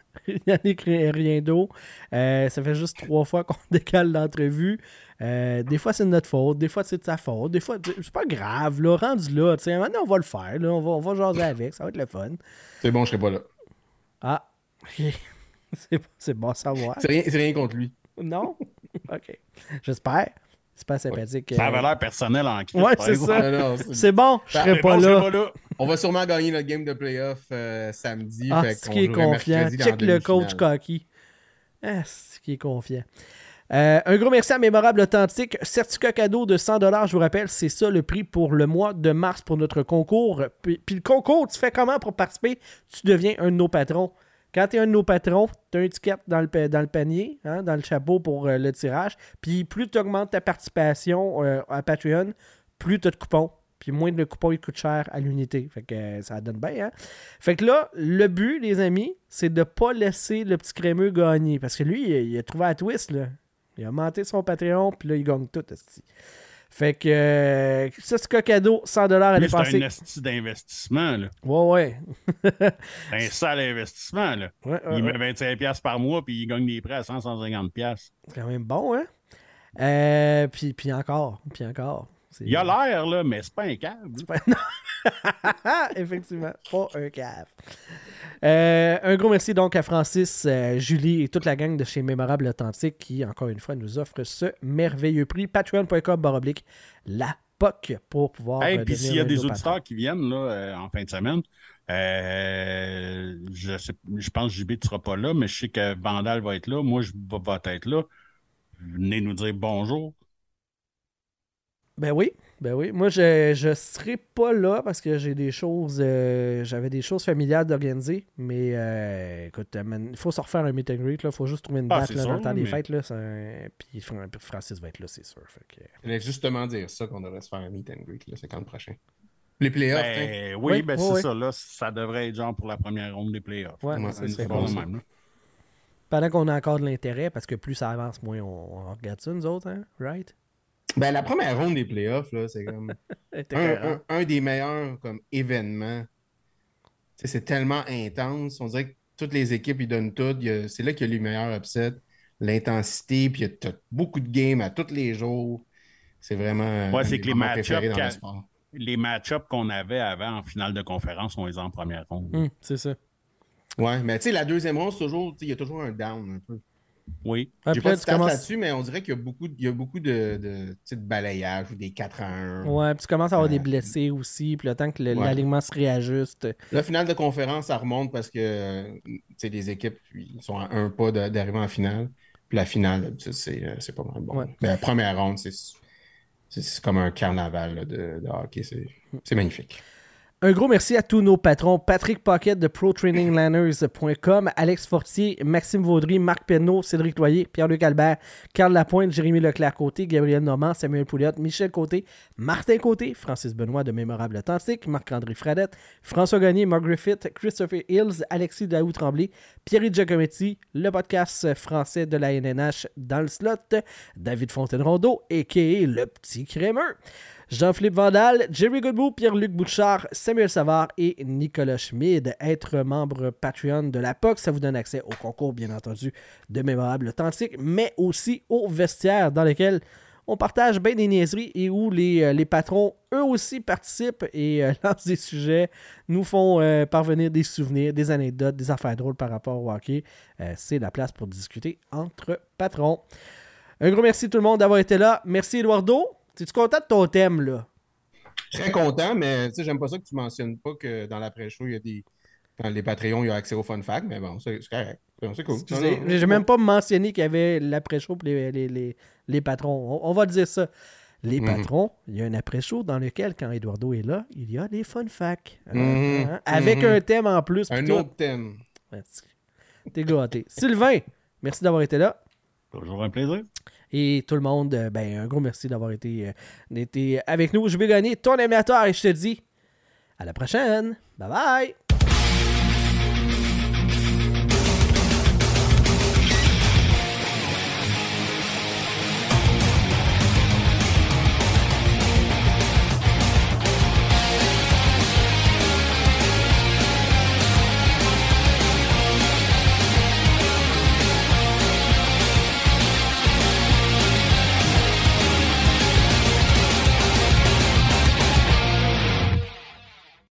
Yannick Riendo. Euh, ça fait juste trois fois qu'on décale l'entrevue. Euh, des fois, c'est de notre faute. Des fois, c'est de sa faute. Des fois, c'est pas grave. Là, rendu là, maintenant, on va le faire. là. on, va, on va jaser avec. Ça va être le fun. C'est bon, je serai pas là. Ah, c'est c'est bon à savoir. C'est rien, c'est rien contre lui. Non? OK. J'espère. C'est pas sympathique. Ça euh. avait l'air personnel en crise, Ouais, c'est ça. C'est- bon, je Ah, serai Mais pas pas là. On va sûrement gagner notre game de playoff euh, samedi. Ah, fait c'est qu'on qui est confiant. Check le coach cocky. Ah, c'est qui est confiant. Euh, un gros merci à Mémorable Authentique. Certificat cadeau de 100$, je vous rappelle, c'est ça le prix pour le mois de mars pour notre concours. Puis, le concours, tu fais comment pour participer? Tu deviens un de nos patrons. Quand tu es un de nos patrons, tu as un ticket dans le, panier, hein, dans le chapeau pour euh, le tirage. Puis plus tu augmentes ta participation euh, à Patreon, plus tu as de coupons. Puis moins de coupons, ils coûtent cher à l'unité. Fait que ça donne bien, hein? Fait que là, le but, les amis, c'est de pas laisser le petit crémeux gagner. Parce que lui, il, il a trouvé un twist, là. Il a monté son Patreon, puis là, il gagne tout. esti. Fait que euh, ça, c'est cadeau, 100$ à Lui, c'est dépenser. un esti d'investissement, là. Ouais, ouais. C'est un sale investissement, là. Ouais, ouais, Il ouais. met 25$ par mois, puis il gagne des prêts à 100-150$. C'est quand même bon, hein? Euh, puis, puis encore, puis encore. Il a l'air, là, mais c'est pas un. C'est pas- Non. Effectivement, pas un cave. Euh, un gros merci donc à Francis, euh, Julie et toute la gang de chez Mémorable Authentique qui, encore une fois, nous offre ce merveilleux prix. Patreon.com baroblique la POC pour pouvoir. Hey, euh, puis s'il y a des auditeurs patrons. qui viennent là, euh, en fin de semaine, je, sais, je pense que JB ne sera pas là, mais je sais que Vandal va être là. Moi, je vais, vais être là. Venez nous dire bonjour. Ben oui, ben oui. Moi, je, je serai pas là parce que j'ai des choses. euh, J'avais des choses familiales d'organiser. Mais euh, écoute, euh, il faut se refaire un meet and greet. Il faut juste trouver une Ah, date là, dans le sûr, temps des fêtes. Là, Puis Fran- Francis va être là, c'est sûr. Fait que- justement dire ça qu'on devrait se faire un meet and greet, là, c'est quand le prochain. Les playoffs, hein? Ben, oui, Oui, ben, oui, c'est oui. ça. Là, ça devrait être genre pour la première ronde des playoffs. Ouais, c'est bon, même, là. Pendant qu'on a encore de l'intérêt, parce que plus ça avance, moins on, on regarde ça, nous autres, hein? Right? Ben, la première ronde des playoffs, là, c'est comme un, écœurant. un- un des meilleurs comme, événements. Tu C'est tellement intense. On dirait que toutes les équipes, ils donnent tout. Il y a- C'est là qu'il y a les meilleurs upsets. L'intensité, puis il y a t'as beaucoup de games à tous les jours. C'est vraiment euh, Ouais, c'est que les match-ups préférés dans le qu'a- sport. Les match-ups qu'on avait avant en finale de conférence, on les a en première ronde. Hum, c'est ça. Ouais, mais tu sais, la deuxième ronde, c'est toujours, tu il y a toujours un down un peu. Oui. J'ai pas de commences- là-dessus, mais on dirait qu'il y a beaucoup, il y a beaucoup de, de, de balayage ou des 4 à 1. Ouais, puis tu commences à avoir des blessés aussi, puis le temps que le- ouais. l'alignement se réajuste. La finale de conférence, ça remonte parce que tu sais, les équipes ils sont à un pas d'arriver en finale. Puis la finale, c'est euh, c'est pas mal bon. Ouais. Mais la première ronde, c'est comme un carnaval là, de, de hockey. C'est c'est magnifique. Un gros merci à tous nos patrons. Patrick Pocket de ProTrainingLanners.com, Alex Fortier, Maxime Vaudry, Marc Penneau, Cédric Toyer, Pierre-Luc Albert, Carl Lapointe, Jérémy Leclerc-Côté, Gabriel Normand, Samuel Pouliot, Michel Côté, Martin Côté, Francis Benoît de Mémorable Authentique, Marc-André Fradette, François Gagné, Mark Griffith, Christopher Hills, Alexis Daou-Tremblay, Pierre Giacometti, le podcast français de la NNH dans le slot, David Fontaine-Rondeau, a.k.a. le petit crémeux. Jean-Philippe Vandal, Jerry Godbout, Pierre-Luc Bouchard, Samuel Savard et Nicolas Schmid. Être membre Patreon de la POC, ça vous donne accès au concours, bien entendu, de Mémorable Authentique, mais aussi au vestiaire dans lequel on partage bien des niaiseries et où les, euh, patrons, eux aussi, participent et euh, lancent des sujets, nous font euh, parvenir des souvenirs, des anecdotes, des affaires drôles par rapport au hockey. C'est la place pour discuter entre patrons. Un gros merci tout le monde d'avoir été là. Merci Eduardo. Es-tu content de ton thème, là? Très content, mais tu sais, j'aime pas ça que tu mentionnes pas que dans l'après-show, il y a des. Dans les Patreons, il y a accès au fun fact, mais bon, c'est c'est correct. C'est cool. Excusez, Non, non, j'ai même pas mentionné qu'il y avait l'après-show pour les, les, les, les patrons. On, on va dire ça. Les Mhm. patrons, il y a un après-show dans lequel, quand Eduardo est là, il y a des fun facts. Hein, Mhm. hein, Avec Mhm. un thème en plus. Un autre thème. T'es gâté. Sylvain, merci d'avoir été là. Toujours un plaisir. Et tout le monde, euh, ben, un gros merci d'avoir été, euh, été avec nous. Je vais gagner ton animateur et je te dis à la prochaine. Bye bye.